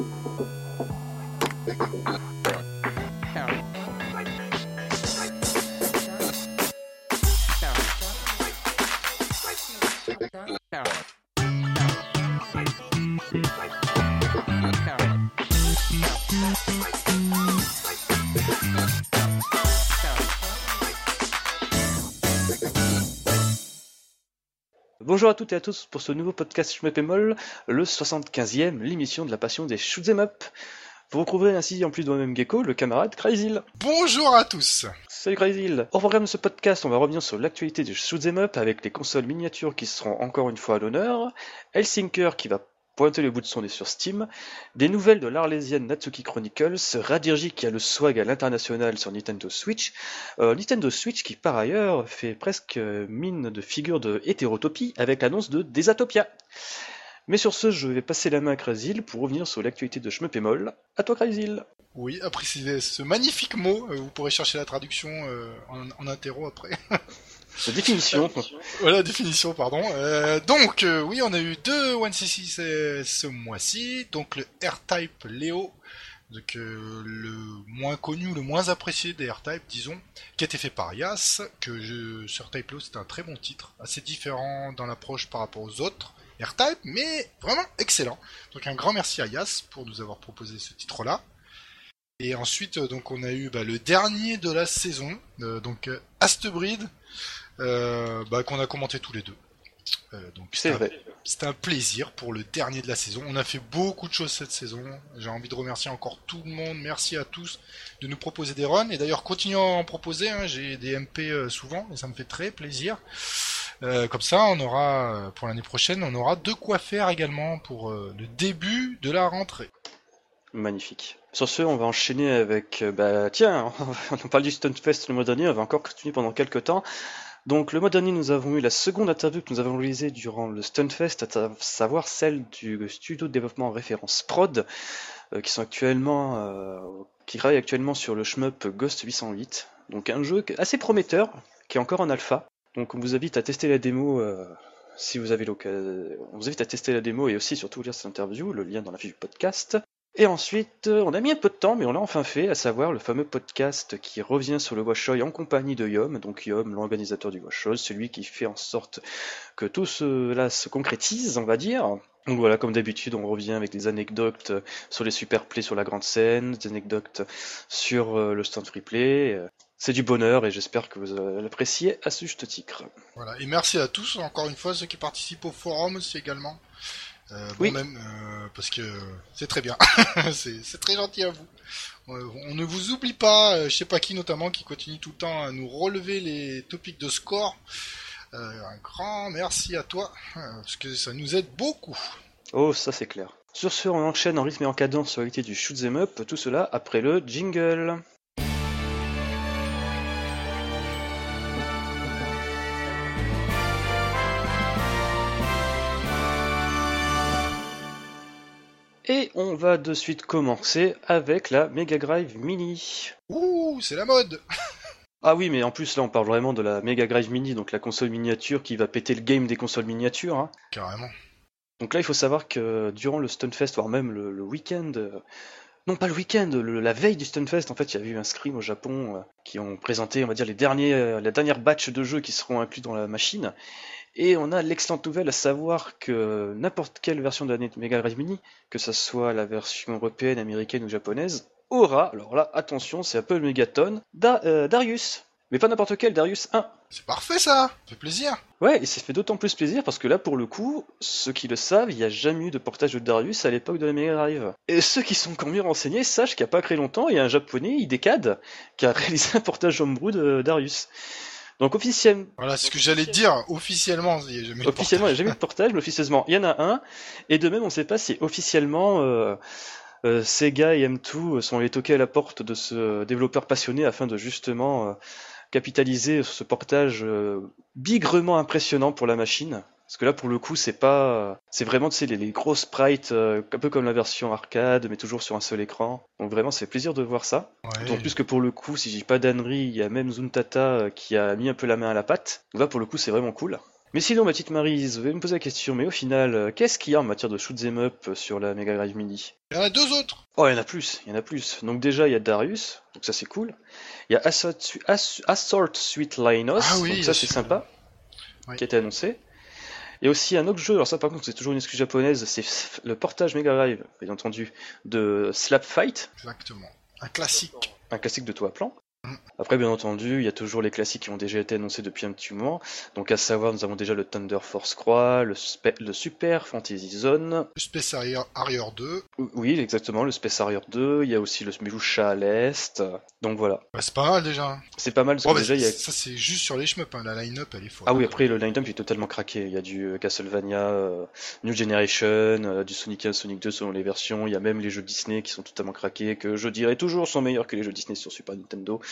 Thank you. Bonjour à toutes et à tous pour ce nouveau podcast Schmeppemol, le 75e, l'émission de la passion des shoot'em up. Vous retrouverez ainsi, en plus de moi-même Gecko, le camarade Crazyl. Bonjour à tous Salut Crazyl Au programme de ce podcast, on va revenir sur l'actualité des shoot'em up avec les consoles miniatures qui seront encore une fois à l'honneur, Helsinker qui va pointer le bout de son nez sur Steam, des nouvelles de l'Arlésienne Natsuki Chronicles, Radirji qui a le swag à l'international sur Nintendo Switch, euh, Nintendo Switch qui par ailleurs fait presque mine de figure de hétérotopie avec l'annonce de Desatopia. Mais sur ce, je vais passer la main à Crazyl pour revenir sur l'actualité de Schmeppemol. À toi Crazyl Oui, après ce magnifique mot, euh, vous pourrez chercher la traduction euh, en, en interro après. La définition. voilà, définition, pardon. Euh, donc, euh, oui, on a eu deux 1cc ce, mois-ci. Donc, le R-Type Léo, donc, euh, le moins connu, le moins apprécié des R-Type, disons, qui a été fait par Yas, que je, sur Type Léo, c'est un très bon titre, assez différent dans l'approche par rapport aux autres R-Type, mais vraiment excellent. Donc, un grand merci à Yas pour nous avoir proposé ce titre-là. Et ensuite, donc, on a eu bah, le dernier de la saison, donc Astebreed, euh, bah, qu'on a commenté tous les deux. Euh, donc C'est vrai. C'était un plaisir pour le dernier de la saison. On a fait beaucoup de choses cette saison. J'ai envie de remercier encore tout le monde. Merci à tous de nous proposer des runs. Et d'ailleurs, continuez à en proposer. hein. J'ai des MP euh, souvent et ça me fait très plaisir. Euh, comme ça, on aura pour l'année prochaine, on aura de quoi faire également pour euh, le début de la rentrée. Magnifique. Sur ce, on va enchaîner avec, bah tiens, on parle du Stunfest le mois dernier, on va encore continuer pendant quelques temps. Donc le mois dernier, nous avons eu la seconde interview que nous avons réalisée durant le Stunfest, à savoir celle du studio de développement en référence Prod, euh, qui sont actuellement, euh, qui travaille actuellement sur le shmup Ghost 808. Donc un jeu assez prometteur, qui est encore en alpha. Donc on vous invite à tester la démo euh, si vous avez l'occasion. On vous invite à tester la démo et aussi surtout lire cette interview, le lien dans la fiche du podcast. Et ensuite, euh, on a mis un peu de temps, mais on l'a enfin fait, à savoir le fameux podcast qui revient sur le Washoy en compagnie de Yom. Donc Yom, l'organisateur du Washoy, celui qui fait en sorte que tout cela se concrétise, on va dire. Donc voilà, comme d'habitude, on revient avec des anecdotes sur les super plays sur la grande scène, des anecdotes sur euh, le stand free play. C'est du bonheur et j'espère que vous euh, l'appréciez à ce juste titre. Voilà. Et merci à tous encore une fois ceux qui participent au forum aussi également. Euh, bon, Oui. même euh, parce que c'est très bien. c'est très gentil à vous. Euh, on ne vous oublie pas, euh, je sais pas qui notamment, qui continue tout le temps à nous relever les topics de score. Euh, un grand merci à toi, euh, parce que ça nous aide beaucoup. Oh, ça c'est clair. Sur ce, on enchaîne en rythme et en cadence sur l'activité du shoot 'em up, tout cela après le jingle. Et on va de suite commencer avec la Mega Drive Mini. Ouh, c'est la mode Ah oui, mais en plus là on parle vraiment de la Mega Drive Mini, donc la console miniature qui va péter le game des consoles miniatures. hein. Carrément. Donc là, il faut savoir que durant le Stunfest, voire même le, le week-end, euh, non pas le week-end, le- la veille du Stunfest, en fait, il y a eu un scrim au Japon euh, qui ont présenté, on va dire, les derniers, euh, la dernière batch de jeux qui seront inclus dans la machine. Et on a l'excellente nouvelle à savoir que n'importe quelle version de la Mega Drive Mini, que ce soit la version européenne, américaine ou japonaise, aura, alors là, attention, c'est un peu le mégaton, Da- euh, Darius. Mais pas n'importe quel, Darius 1. C'est parfait ça Ça fait plaisir Ouais, et ça fait d'autant plus plaisir parce que là, pour le coup, ceux qui le savent, il n'y a jamais eu de portage de Darius à l'époque de la Mega Drive. Et ceux qui sont encore mieux renseignés sachent qu'il n'y a pas très longtemps, il y a un japonais, Idecad, qui a réalisé un portage homebrew de Darius. Donc officiellement, Voilà, c'est ce que j'allais dire. Officiellement, il y a jamais officiellement, il n'y a jamais eu de portage, mais officieusement, il y en a un. Et de même, on ne sait pas si officiellement euh, euh, Sega et M2 sont allés toquer à la porte de ce développeur passionné afin de justement euh, capitaliser sur ce portage bigrement impressionnant pour la machine. Parce que là, pour le coup, c'est pas, c'est vraiment, tu sais, les, les gros sprites, euh, un peu comme la version arcade, mais toujours sur un seul écran. Donc vraiment, c'est plaisir de voir ça. Ouais. D'autant plus que pour le coup, si j'ai pas d'ânerie, il y a même Zuntata euh, qui a mis un peu la main à la pâte. Donc là, pour le coup, c'est vraiment cool. Mais sinon, ma petite Marise, vous allez me poser la question, mais au final, euh, qu'est-ce qu'il y a en matière de shoot'em up sur la Mega Drive Mini? Il y en a deux autres. Oh, il y en a plus, il y en a plus. Donc déjà, il y a Darius, donc ça c'est cool. Il y a Assault, Ass- Assault Suite Linus, Ah oui, donc ça c'est sympa, Oui. qui a été annoncé. Il y a aussi un autre jeu, alors ça par contre c'est toujours une excuse japonaise, c'est le portage Mega Drive, bien entendu, de Slap Fight, Exactement. Un classique. un classique de tout à plan. Après, bien entendu, il y a toujours les classiques qui ont déjà été annoncés depuis un petit moment. Donc, à savoir, nous avons déjà le Thunder Force Croix, le, Spe- le Super Fantasy Zone. Le Space Harrier, Harrier 2. Oui, exactement, le Space Harrier 2. Il y a aussi le Smilusha à l'Est. Donc, voilà. Bah, c'est pas mal déjà. C'est pas mal parce Oh, que bah, déjà, il y a. Ça, c'est juste sur les shmups. Hein. La line-up, elle est folle. Ah oui, après, le line-up est totalement craqué. Il y a du euh, Castlevania, euh, New Generation, euh, du Sonic 1, Sonic 2 selon les versions. Il y a même les jeux Disney qui sont totalement craqués, que je dirais toujours sont meilleurs que les jeux Disney sur Super Nintendo.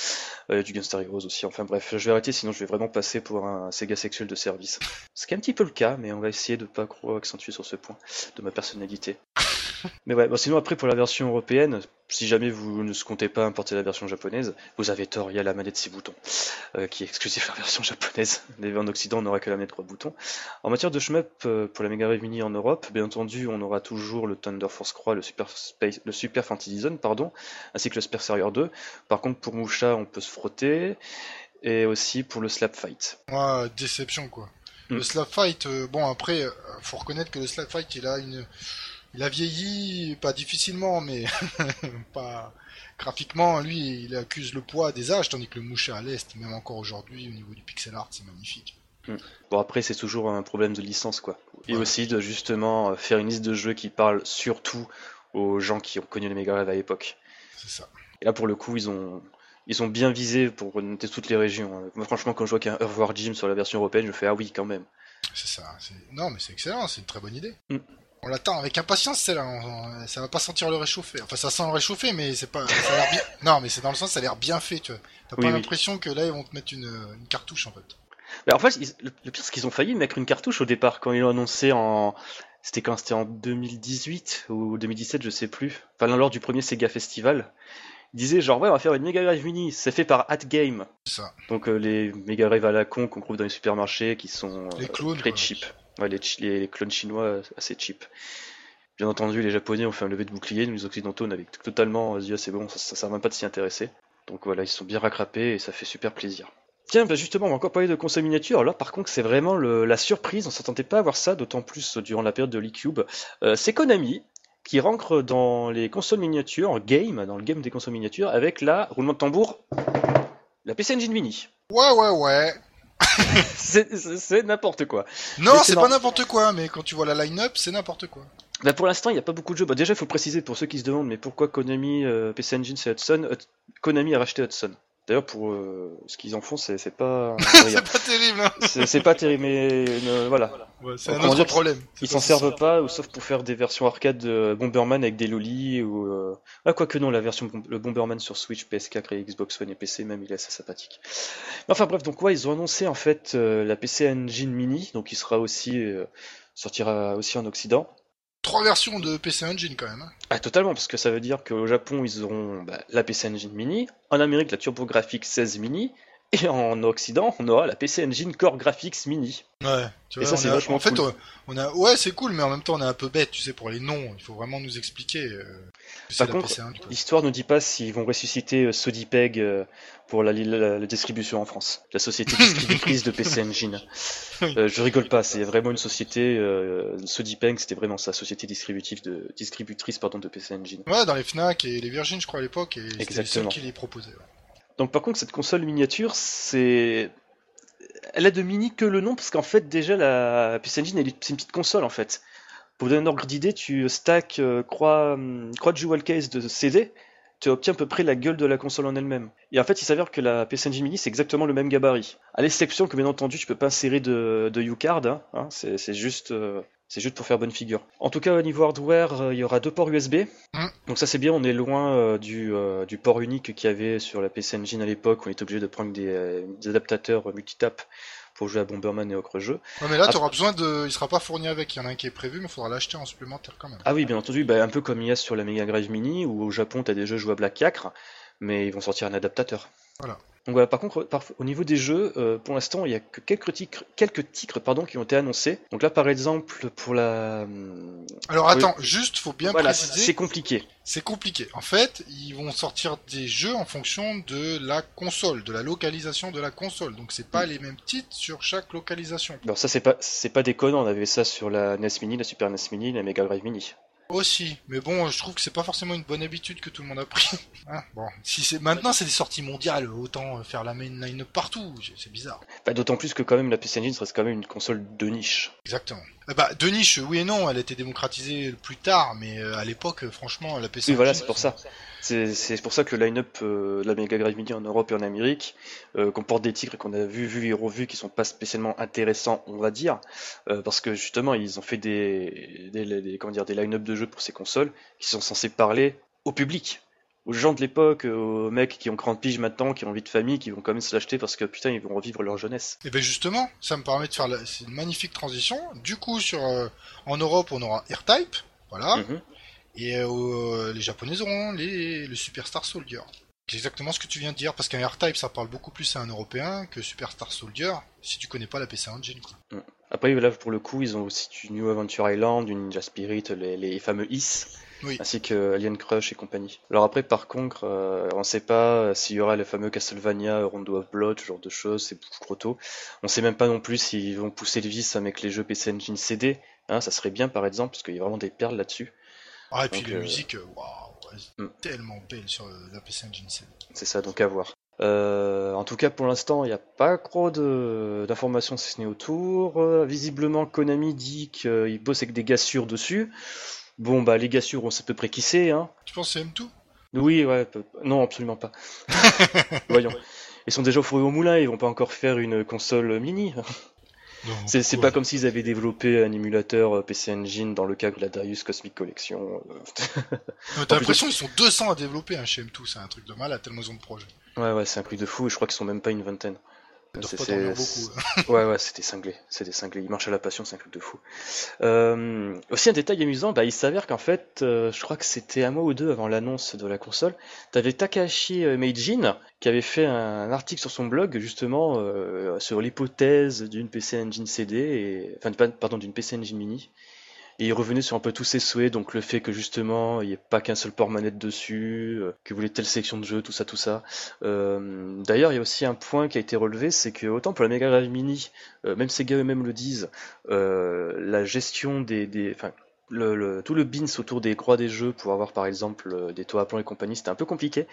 Euh, du Gunstar Heroes aussi. Enfin bref, je vais arrêter sinon je vais vraiment passer pour un Sega sexuel de service. Ce qui est un petit peu le cas, mais on va essayer de pas trop accentuer sur ce point de ma personnalité. Mais ouais, bon, sinon après pour la version européenne, si jamais vous ne comptez pas importer la version japonaise, vous avez tort, il y a la manette 6 boutons, euh, qui est exclusive à la version japonaise. En Occident, on n'aura que la manette 3 boutons. En matière de shmup, euh, pour la Mega Drive Mini en Europe, bien entendu, on aura toujours le Thunder Force Croix, le Super, Space, le Super Fantasy Zone, pardon, ainsi que le Space Harrier 2. Par contre, pour Musha, on peut se frotter, et aussi pour le Slap Fight. Déception quoi. Mm. Le Slap Fight, euh, bon après, faut reconnaître que le Slap Fight, il a une, il a vieilli, pas difficilement, mais pas graphiquement. Lui, il accuse le poids des âges, tandis que le Moucha à l'est, même encore aujourd'hui, au niveau du pixel art, c'est magnifique. Bon, après, c'est toujours un problème de licence, quoi. Et Ouais. aussi de justement euh, faire une liste de jeux qui parle surtout aux gens qui ont connu les Mega Drive à l'époque. C'est ça. Et là, pour le coup, ils ont, ils ont bien visé pour noter toutes les régions. hein. Moi, franchement, quand je vois qu'il y a un War Gym sur la version européenne, je fais ah oui, quand même. C'est ça. Non, mais c'est excellent, c'est une très bonne idée. Mm. On l'attend avec impatience, celle-là. On- Ça va pas sentir le réchauffer. Enfin, ça sent le réchauffer, mais c'est pas. Ça a l'air bien. Non, mais c'est dans le sens, ça a l'air bien fait, tu vois. T'as Oui, pas oui. l'impression que là, ils vont te mettre une, une cartouche, en fait. Mais en fait, ils- le, pire, c'est qu'ils ont failli mettre une cartouche au départ quand ils l'ont annoncé en. C'était quand C'était en 2018 ou 2017, je sais plus. Enfin, lors du premier Sega Festival. Ils disaient genre, ouais, on va faire une Mega Drive Mini. C'est fait par At Game. C'est ça. Donc, euh, les Mega Drive à la con qu'on trouve dans les supermarchés qui sont Les euh, clones, très quoi. cheap. Les, clones chinois euh, assez cheap. Bien entendu, les Japonais ont fait un lever de bouclier. Nous, les Occidentaux, on avait totalement euh, dit, ah, c'est bon, ça, ça sert même pas de s'y intéresser. Donc voilà, ils sont bien rattrapés et ça fait super plaisir. Tiens, bah justement, on va encore parler de console miniature. Là, par contre, c'est vraiment la surprise. On s'attendait pas à voir ça, d'autant plus durant la période de l'eCube. Euh, c'est Konami qui rentre dans les consoles miniatures, game, dans le game des consoles miniatures, avec la roulement de tambour, la PC Engine Mini. Ouais, ouais, ouais. C'est n'importe quoi. Non, c'est pas n'importe quoi, mais quand tu vois la line-up, c'est n'importe quoi. Bah pour l'instant, il n'y a pas beaucoup de jeux. Bah déjà, il faut préciser pour ceux qui se demandent, mais pourquoi Konami, euh, PC Engine, c'est Hudson? Hud- Konami a racheté Hudson. D'ailleurs, pour euh, ce qu'ils en font, c'est c'est pas, c'est pas terrible, hein. c'est c'est pas terrible, mais euh, voilà. Ouais, c'est un autre dire, problème. C'est Ils s'en servent pas, ou sauf pour faire des versions arcade de Bomberman avec des lolis, ou... Euh... Ah, quoique non, la version le Bomberman sur Switch, PS4 et Xbox One et PC même, il est assez sympathique. Mais enfin bref, donc ouais, ils ont annoncé en fait euh, la PC Engine Mini, donc il sera aussi... euh, sortira aussi en Occident. Trois versions de PC Engine quand même. hein. Ah, totalement, parce que ça veut dire qu'au Japon, ils auront bah, la PC Engine Mini, en Amérique, la TurboGrafx 16 Mini, et en Occident, on aura la PC Engine Core Graphics Mini. Ouais, tu Et vois, ça, c'est a- vachement en fait, cool. on a, ouais, c'est cool, mais en même temps, on est un peu bête, tu sais, pour les noms. Il faut vraiment nous expliquer. Euh, Par contre. L'histoire ne dit pas s'ils vont ressusciter euh, Sodipeg euh, pour la, la- la distribution en France, la société distributrice de PC Engine. Euh, je rigole pas, c'est vraiment une société. Euh, Sodipeg, c'était vraiment sa société distributive de, distributrice pardon, de PC Engine. Ouais, dans les Fnac et les Virgin, je crois, à l'époque, et c'était Exactement. qui les proposaient. ouais. Donc par contre, cette console miniature, c'est. Elle a de mini que le nom, parce qu'en fait, déjà, la PC Engine, c'est une petite console en fait. Pour donner un ordre d'idée, tu stack euh, croix, hum, de jewel case de CD, tu obtiens à peu près la gueule de la console en elle-même. Et en fait, il s'avère que la PC Engine Mini, c'est exactement le même gabarit. À l'exception que, bien entendu, tu peux pas insérer de, de U-Card, hein, hein, c'est juste, euh, c'est juste pour faire bonne figure. En tout cas, au niveau hardware, euh, il y aura deux ports USB. Mm. Donc ça, c'est bien, on est loin euh, du, euh, du port unique qu'il y avait sur la PC Engine à l'époque, où on était obligé de prendre des, des adaptateurs multitap pour jouer à Bomberman et autres jeux. Ouais, mais là, tu auras besoin de. Il sera pas fourni avec. Il y en a un qui est prévu, mais il faudra l'acheter en supplémentaire quand même. Ah oui, bien entendu, bah, un peu comme il y a sur la Mega Drive Mini, où au Japon, tu as des jeux jouables à 4, mais ils vont sortir un adaptateur. Voilà. Donc voilà, par contre, par- au niveau des jeux, euh, pour l'instant, il y a que quelques titres, quelques titres pardon, qui ont été annoncés. Donc là, par exemple, pour la... hum, Alors Oui. attends, juste, faut bien voilà, préciser, c'est compliqué. c'est compliqué. En fait, ils vont sortir des jeux en fonction de la console, de la localisation de la console. Donc c'est pas les mêmes titres sur chaque localisation. Alors ça, c'est pas, c'est pas déconnant, on avait ça sur la NES Mini, la Super NES Mini, la Mega Drive Mini. Aussi, mais bon, je trouve que c'est pas forcément une bonne habitude que tout le monde a pris. Hein, bon, si c'est maintenant c'est des sorties mondiales, autant faire la main line partout, c'est bizarre. Bah, D'autant plus que quand même, la PC Engine reste quand même une console de niche. Exactement. Eh bah, de niche, oui et non, elle a été démocratisée plus tard, mais euh, à l'époque, euh, franchement, la PC Oui, voilà, c'est pour ça. C'est c'est pour ça que le line-up euh, de la Mega Drive Mini en Europe et en Amérique euh, comporte des titres qu'on a vus, vus et revus qui sont pas spécialement intéressants, on va dire, euh, parce que justement ils ont fait des, des, des- comment dire, des line-up de jeux pour ces consoles qui sont censés parler au public, aux gens de l'époque, aux mecs qui ont 40 piges maintenant, qui ont envie de famille, qui vont quand même se l'acheter parce que putain ils vont revivre leur jeunesse. Et ben justement, ça me permet de faire la... une magnifique transition. Du coup, sur euh, en Europe, on aura R-Type, voilà, Mhm. et euh, les Japonais auront les... le Superstar Soldier. C'est exactement ce que tu viens de dire, parce qu'un R-Type, ça parle beaucoup plus à un Européen que Superstar Soldier, si tu connais pas la PC Engine. Quoi. Après là pour le coup ils ont aussi du New Adventure Island, du Ninja Spirit, les, les fameux IS. Oui. ainsi que Alien Crush et compagnie. Alors après, par contre, euh, on sait pas s'il y aura le fameux Castlevania, Rondo of Blood, ce genre de choses, c'est beaucoup trop tôt. On sait même pas non plus s'ils vont pousser le vice avec les jeux PC Engine CD, hein, ça serait bien par exemple, parce qu'il y a vraiment des perles là-dessus. Ah, et puis Donc, les euh, musiques, euh, waouh, c'est hmm. tellement belles sur euh, la PC Engine 7. C'est ça, donc à voir. Euh, en tout cas, pour l'instant, il n'y a pas trop d'informations si ce n'est autour. Euh, visiblement, Konami dit qu'il bosse avec des gars sûrs dessus. Bon, bah, les gars sûrs, on sait à peu près qui c'est, hein. Tu penses que c'est M2 Oui, ouais, peu- non, absolument pas. Voyons. Ils sont déjà au four et au moulin, ils vont pas encore faire une console mini. C'est pas comme s'ils avaient développé un émulateur euh, PC Engine dans le cadre de la Darius Cosmic Collection. euh. T'as l'impression qu'ils sont 200 à développer un chez M2, c'est un truc de malade tellement ils ont de projets. Ouais, ouais, c'est un truc de fou, et je crois qu'ils sont même pas une vingtaine. C'est- hein. Ouais, ouais, c'était cinglé, c'était cinglé. Il marche à la passion, c'est un truc de fou. Euh, aussi un détail amusant, bah, il s'avère qu'en fait, euh, je crois que c'était un mois ou deux avant l'annonce de la console, t'avais Takahashi euh, Meijin qui avait fait un article sur son blog justement euh, sur l'hypothèse d'une PC Engine CD, et, enfin pardon d'une PC Engine Mini. Et il revenait sur un peu tous ses souhaits, donc le fait que justement il n'y ait pas qu'un seul port manette dessus, euh, que voulez telle section de jeu, tout ça, tout ça. Euh, D'ailleurs, il y a aussi un point qui a été relevé, c'est que autant pour la Mega Drive Mini, euh, même Sega eux-mêmes le disent, euh, la gestion des, des enfin, le, le- tout le bins autour des croix des jeux pour avoir par exemple euh, des toits à plomb et compagnie, c'était un peu compliqué.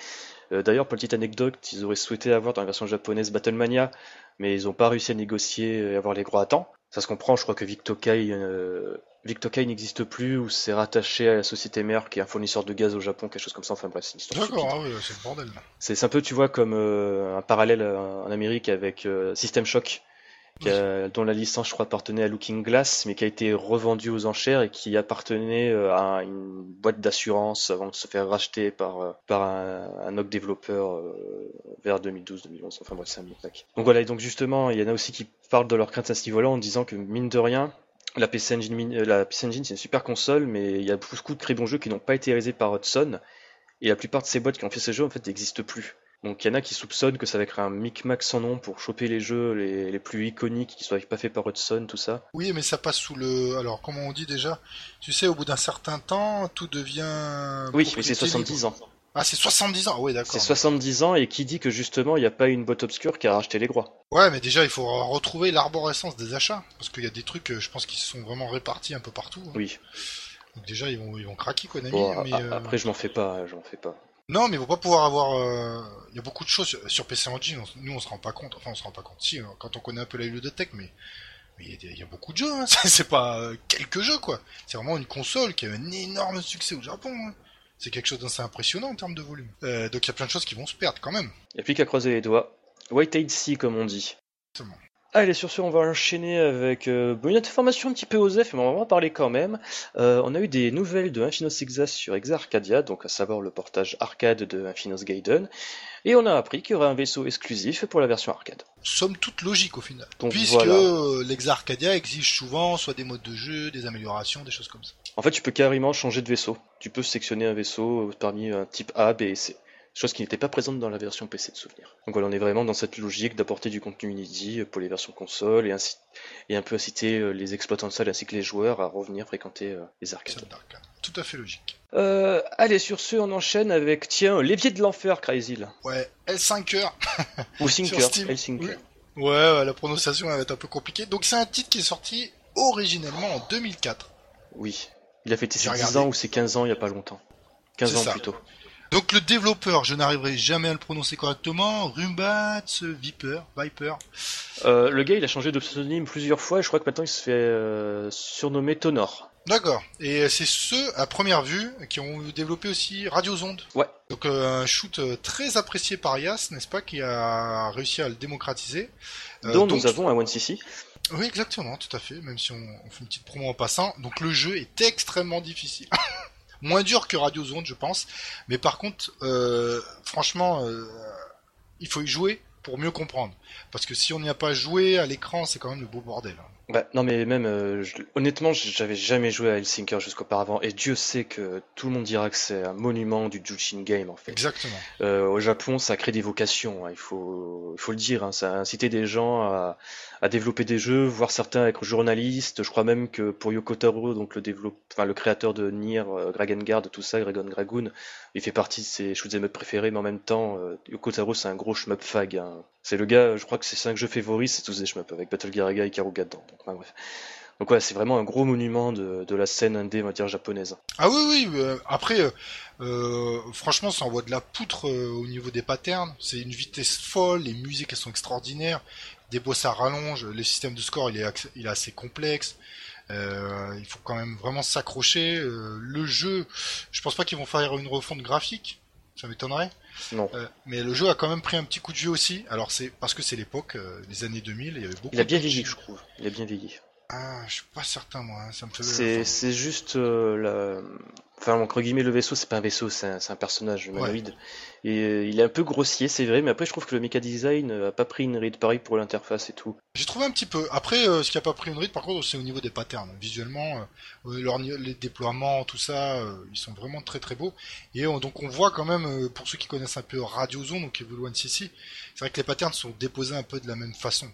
Euh, D'ailleurs, pour petite anecdote, ils auraient souhaité avoir dans la version japonaise Battlemania, mais ils n'ont pas réussi à négocier et avoir les droits à temps. Ça se comprend, je crois que Victokai, euh, Victokai n'existe plus ou c'est rattaché à la société mère qui est un fournisseur de gaz au Japon, quelque chose comme ça. Enfin bref, c'est une histoire D'accord, ah oui, c'est le bordel. c'est un peu, tu vois, comme euh, un parallèle euh, en Amérique avec euh, System Shock, dont la licence, je crois, appartenait à Looking Glass, mais qui a été revendue aux enchères et qui appartenait euh, à une boîte d'assurance avant de se faire racheter par, euh, par un, un développeur euh, vers 2012-2011. Enfin bref, c'est un miracle. Donc voilà, et donc justement, il y en a aussi qui parlent de leurs craintes à ce niveau-là en disant que, mine de rien, la PC Engine, la c'est une super console, mais il y a beaucoup de très bons jeux qui n'ont pas été réalisés par Hudson. Et la plupart de ces boîtes qui ont fait ces jeux, en fait, n'existent plus. Donc il y en a qui soupçonnent que ça va être un micmac sans nom pour choper les jeux les, les plus iconiques qui soient pas faits par Hudson, tout ça. Oui, mais ça passe sous le. Alors, comment on dit déjà? Tu sais, au bout d'un certain temps, tout devient. Oui, mais c'est 70 libre. ans. Ah, c'est 70 ans, ouais, d'accord. C'est 70 ans et qui dit que justement il n'y a pas une boîte obscure qui a racheté les droits. Ouais, mais déjà, il faut retrouver l'arborescence des achats. Parce qu'il y a des trucs, euh, je pense, qui se sont vraiment répartis un peu partout. hein. Oui. Donc, déjà, ils vont, ils vont craquer, Konami. Bon, mais, a- euh, après je m'en fais pas, je m'en fais pas. Non, mais ils vont pas pouvoir avoir. euh, Il y a beaucoup de choses sur, sur PC Engine. on- nous, on se rend pas compte. Enfin, on se rend pas compte. Si, euh, quand on connaît un peu la ludothèque, mais mais il y, a y beaucoup de jeux. Hein. C'est pas euh, quelques jeux, quoi. C'est vraiment une console qui a un énorme succès au Japon. hein. C'est quelque chose d'assez impressionnant en termes de volume. Euh, donc il y a plein de choses qui vont se perdre quand même. Il n'y a plus qu'à croiser les doigts. White Sea comme on dit. Exactement. Allez, sur ce, on va enchaîner avec euh, une information un petit peu osef, mais on va en parler quand même. Euh, on a eu des nouvelles de Infinos Exas sur Exa Arcadia, donc à savoir le portage arcade de Infinos Gaiden, et on a appris qu'il y aurait un vaisseau exclusif pour la version arcade. Somme toute logique au final. Donc, Puisque voilà. l'Exa Arcadia exige souvent soit des modes de jeu, des améliorations, des choses comme ça. En fait, tu peux carrément changer de vaisseau. Tu peux sectionner un vaisseau parmi un type A, B et C. chose qui n'était pas présente dans la version PC de souvenir. Donc voilà, on est vraiment dans cette logique d'apporter du contenu inédit pour les versions console et, ainsi, et un peu inciter euh, les exploitants de salle ainsi que les joueurs à revenir fréquenter euh, les arcades. Tout à fait logique. Euh, allez, sur ce, on enchaîne avec, tiens, L'évier de l'enfer, Crazy. Ouais, L5er. Ou Sinker, L5er. Ouais, la prononciation va être un peu compliquée. Donc c'est un titre qui est sorti originellement en 2004. Oui, il a fêté ses 10 ans ou ses 15 ans il n'y a pas longtemps. 15 ans plus tôt. Donc le développeur, je n'arriverai jamais à le prononcer correctement, Rumbats Viper, Viper. Euh, le gars, il a changé de pseudonyme plusieurs fois et je crois que maintenant il se fait euh, surnommer Tonor. D'accord. Et c'est ceux, à première vue, qui ont développé aussi Radio Zonde. Ouais. Donc euh, un shoot très apprécié par Yas, n'est-ce pas, qui a réussi à le démocratiser. dont nous avons un OneCC. Oui, exactement, tout à fait, même si on, on, fait une petite promo en passant. Donc le jeu est extrêmement difficile. Moins dur que Radio Zone, je pense. Mais par contre, euh, franchement, euh, il faut y jouer pour mieux comprendre. Parce que si on n'y a pas joué à l'écran, c'est quand même le beau bordel. Hein. Bah, non mais même euh, honnêtement j'avais jamais joué à Helsinki jusqu'auparavant et Dieu sait que tout le monde dira que c'est un monument du Jushin Game en fait. Exactement. Euh, au Japon ça crée des vocations, hein, il faut il faut le dire, hein, ça a incité des gens à, à développer des jeux, voire certains être journalistes. Je crois même que pour Yoko Taro, donc le enfin créateur de Nier, euh, Guard, tout ça, Dragon Dragoon, il fait partie de ses shoot'em up préférés, mais en même temps euh, Taro c'est un gros shmup fag. Hein. C'est le gars, je crois que ses cinq jeux favoris c'est tous des shmup avec Battle Garaga et Karuga dedans. Donc, bref. Donc ouais, c'est vraiment un gros monument de, de, la scène indé, on va dire, japonaise. Ah oui, oui. Euh, après, euh, euh, franchement, ça envoie de la poutre au niveau des patterns. C'est une vitesse folle, les musiques elles sont extraordinaires, des boss à rallonge, le système de score il est, il est assez complexe. il faut quand même vraiment s'accrocher. le jeu, je pense pas qu'ils vont faire une refonte graphique, ça m'étonnerait. Non. mais le jeu a quand même pris un petit coup de vieux aussi. Alors c'est parce que c'est l'époque, les années 2000, il y avait beaucoup. Il a bien vieilli, je trouve. Il a bien vieilli. Ah, je suis pas certain moi, hein. ça me fait. C'est juste euh, la... Enfin, entre guillemets, le vaisseau, c'est pas un vaisseau, c'est un, un, personnage humanoïde. Et euh, il est un peu grossier, c'est vrai, mais après, je trouve que le mecha design a pas pris une ride pareil pour l'interface et tout. J'ai trouvé un petit peu. Après, euh, ce qui a pas pris une ride, par contre, c'est au niveau des patterns. Visuellement, leur, les déploiements, tout ça, ils sont vraiment très très beaux. Et donc, on voit quand même, pour ceux qui connaissent un peu Radio Zone, donc Evil One CC, c'est vrai que les patterns sont déposés un peu de la même façon.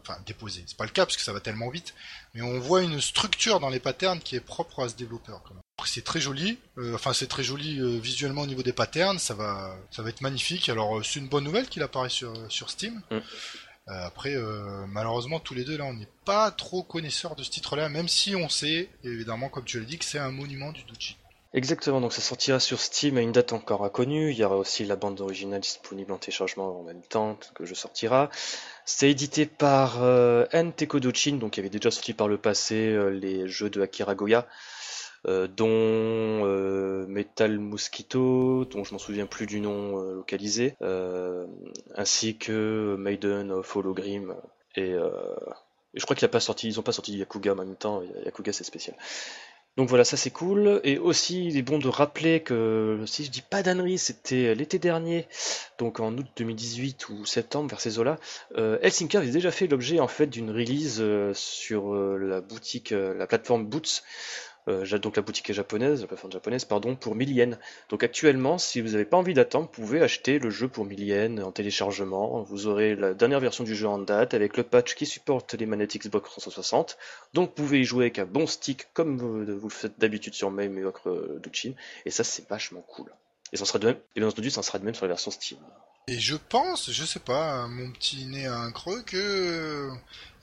enfin, déposés, c'est pas le cas parce que ça va tellement vite, mais on voit une structure dans les patterns qui est propre à ce développeur. Quand même. C'est très joli, euh, enfin c'est très joli euh, visuellement au niveau des patterns, ça va, ça va être magnifique. Alors euh, c'est une bonne nouvelle qu'il apparaît sur, sur Steam. Mm. après, malheureusement tous les deux là, on n'est pas trop connaisseurs de ce titre-là, même si on sait, évidemment comme tu l'as dit, que c'est un monument du Duchi. Exactement, donc ça sortira sur Steam à une date encore inconnue. Il y aura aussi la bande originale disponible en téléchargement en même temps que jeu sortira. C'est édité par euh, N donc qui avait déjà sorti par le passé euh, les jeux de Akira Goya, dont euh, Metal Mosquito, dont je m'en souviens plus du nom localisé, ainsi que Maiden of Hologrim et, je crois qu'il a pas sorti, ils ont pas sorti Yakuga en même temps. Yakuga c'est spécial. Donc voilà, ça c'est cool. Et aussi, il est bon de rappeler que, si je dis pas d'annerie, c'était l'été dernier, donc en août 2018 ou septembre, vers ces eaux-là, euh, Helsinki avait déjà fait l'objet en fait d'une release euh, sur euh, la boutique, euh, la plateforme Boots, euh, donc la boutique japonaise, la plateforme japonaise, pardon, pour 1000 yens. Donc actuellement, si vous n'avez pas envie d'attendre, vous pouvez acheter le jeu pour 1000 yens en téléchargement. Vous aurez la dernière version du jeu en date avec le patch qui supporte les manettes Xbox 360. Donc vous pouvez y jouer avec un bon stick comme vous, le faites d'habitude sur Maim et autres Duchin. Et ça, c'est vachement cool. Et ça sera de même, et bien entendu, ça sera de même sur la version Steam. Et je pense, je sais pas, mon petit nez a un creux, que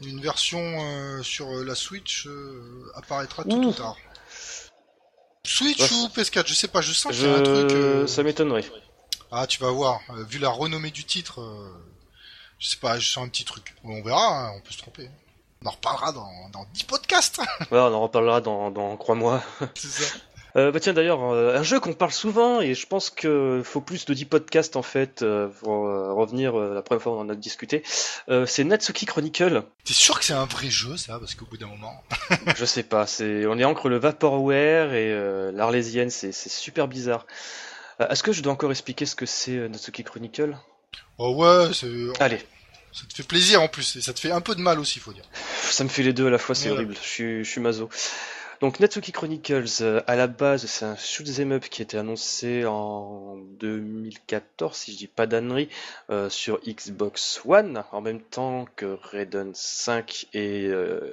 une version euh, sur la Switch euh, apparaîtra tout ou tard. Switch ou PS4, je sais pas, je sens qu'il y a un truc. Euh, ça m'étonnerait. Ah, tu vas voir, euh, vu la renommée du titre, euh, je sais pas, je sens un petit truc. on verra, hein, on peut se tromper. On en reparlera dans, dans 10 podcasts. ouais, on en reparlera dans, dans 3 mois. C'est ça. Euh, bah tiens d'ailleurs, euh, un jeu qu'on parle souvent et je pense qu'il faut plus de 10 podcasts en fait euh, pour revenir la première fois on en a discuté. c'est Natsuki Chronicle. T'es sûr que c'est un vrai jeu ça? Parce qu'au bout d'un moment... je sais pas, c'est on est entre le Vaporware et l'Arlésienne, c'est super bizarre. Est-ce que je dois encore expliquer ce que c'est Natsuki Chronicle? Oh ouais, c'est... Allez. Ça te fait plaisir en plus, et ça te fait un peu de mal aussi, faut dire. Ça me fait les deux à la fois, c'est horrible. Je suis, je suis mazo. Donc Natsuki Chronicles, euh, à la base, c'est un shoot'em up qui a été annoncé en 2014, si je dis pas d'annerie, euh, sur Xbox One, en même temps que Raiden 5 et euh,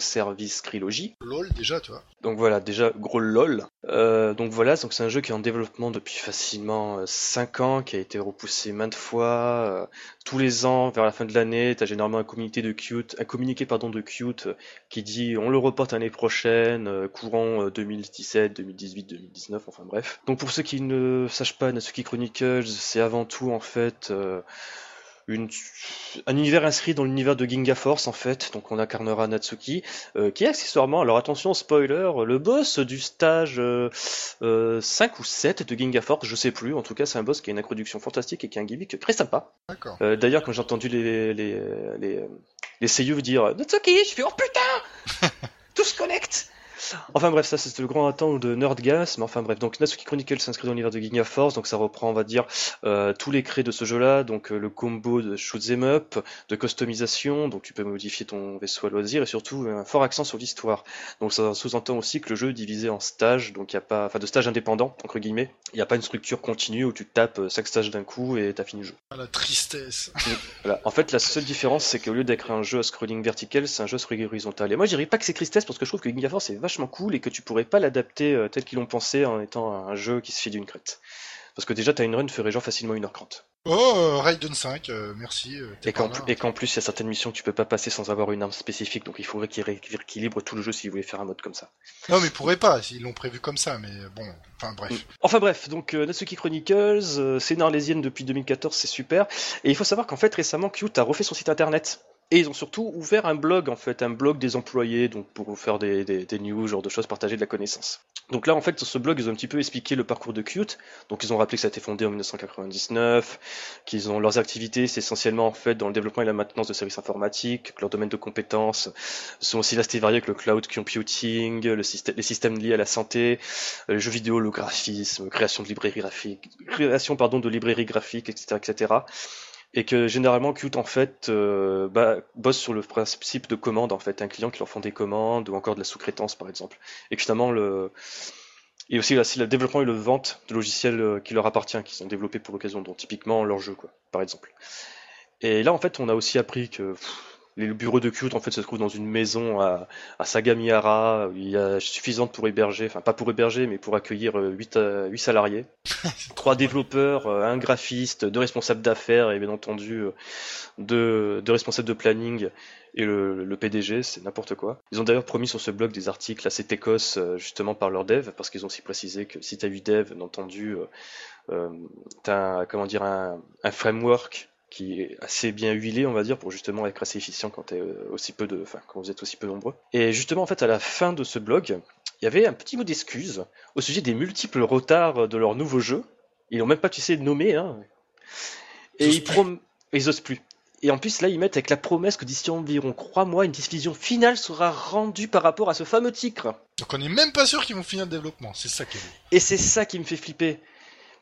Service Trilogy. LOL déjà, tu vois. Donc voilà, déjà gros LOL. Euh, donc voilà, donc c'est un jeu qui est en développement depuis facilement 5 ans, qui a été repoussé maintes fois. tous les ans, vers la fin de l'année, tu as généralement un communiqué de Qt, un communiqué pardon de Qt qui dit on le reporte l'année prochaine euh, courant 2017, 2018, 2019, enfin bref. Donc pour ceux qui ne sachent pas, Natsuki Chronicles, c'est avant tout en fait euh, une, un univers inscrit dans l'univers de Ginga Force en fait, donc on incarnera Natsuki, euh, qui est accessoirement, alors attention spoiler, le boss du stage 5 ou 7 de Ginga Force, je sais plus, en tout cas c'est un boss qui a une introduction fantastique et qui a un gimmick très sympa. D'ailleurs quand j'ai entendu les, les, les, les seiyuu dire Natsuki, je fais oh putain! Tout se connecte Enfin bref, ça c'est le grand attente de Nerdgas, mais enfin bref, donc Natsuki Chronicle s'inscrit dans l'univers de Ginga Force, donc ça reprend, on va dire, euh, tous les créés de ce jeu-là, donc euh, le combo de shoot'em up, de customisation, donc tu peux modifier ton vaisseau à loisir, et surtout un fort accent sur l'histoire. Donc ça sous-entend aussi que le jeu est divisé en stages, donc il y a pas, enfin de stages indépendants, entre guillemets, il n'y a pas une structure continue où tu tapes 5 euh, stages d'un coup et t'as fini le jeu. Ah, la tristesse. voilà. En fait, la seule différence, c'est qu'au lieu d'être un jeu à scrolling vertical, c'est un jeu à scrolling horizontal. Et moi, je dirais pas que c'est tristesse parce que je trouve que Ginga Force est vachement cool et que tu pourrais pas l'adapter euh, tel qu'ils l'ont pensé en étant un jeu qui se fait d'une crête. Parce que déjà, ta une run ferait genre facilement 1h30. Oh, euh, Raiden 5, euh, merci. et qu'en plus, il y a certaines missions que tu peux pas passer sans avoir une arme spécifique, donc il faudrait qu'ils rééquilibrent tout le jeu s'ils voulaient faire un mode comme ça. Non, mais ils pourraient pas, s'ils l'ont prévu comme ça, mais bon, enfin bref. Mm. Enfin bref, donc Natsuki Chronicles, c'est une arlésienne depuis 2014, c'est super. Et il faut savoir qu'en fait, récemment, Qt a refait son site internet. Et ils ont surtout ouvert un blog, en fait, un blog des employés, donc pour faire des, des, news, genre de choses, partager de la connaissance. Donc là, en fait, sur ce blog, ils ont un petit peu expliqué le parcours de Qt. Donc ils ont rappelé que ça a été fondé en 1999, qu'ils ont leurs activités, c'est essentiellement en fait dans le développement et la maintenance de services informatiques, que leurs domaines de compétences sont aussi vastés et variés avec le cloud computing, le système, les systèmes liés à la santé, les jeux vidéo, le graphisme, création de librairies graphiques, création pardon de librairies graphiques, etc., etc et que généralement Qt en fait euh, bah, bosse sur le principe de commande en fait, un client qui leur font des commandes ou encore de la sous-traitance par exemple, et que finalement le et aussi, là, le développement et le vente de logiciels euh, qui leur appartient, qui sont développés pour l'occasion, dont typiquement leur jeu quoi, par exemple. Et là en fait on a aussi appris que le bureau de Qt en fait se trouve dans une maison à, à Sagamihara il y a suffisante pour héberger, enfin pas pour héberger mais pour accueillir 8, euh, 8 euh, salariés, trois développeurs, euh, un graphiste, deux responsables d'affaires et bien entendu deux, deux responsables de planning et le, le PDG, c'est n'importe quoi. Ils ont d'ailleurs promis sur ce blog des articles assez técos justement par leurs devs parce qu'ils ont aussi précisé que si tu as eu dev, bien entendu, euh, t'as comment dire un, un framework qui est assez bien huilé, on va dire, pour justement être assez efficient quand, euh, aussi peu de, enfin, quand vous êtes aussi peu nombreux. Et justement, en fait, à la fin de ce blog, il y avait un petit mot d'excuse au sujet des multiples retards de leur nouveau jeu. Ils n'ont même pas, tu sais, nommé, hein. Et ils, prom... ils osent plus. Et en plus, là, ils mettent avec la promesse que d'ici environ 3 mois, une décision finale sera rendue par rapport à ce fameux titre. Donc on n'est même pas sûr qu'ils vont finir le développement, c'est ça qui est Et c'est ça qui me fait flipper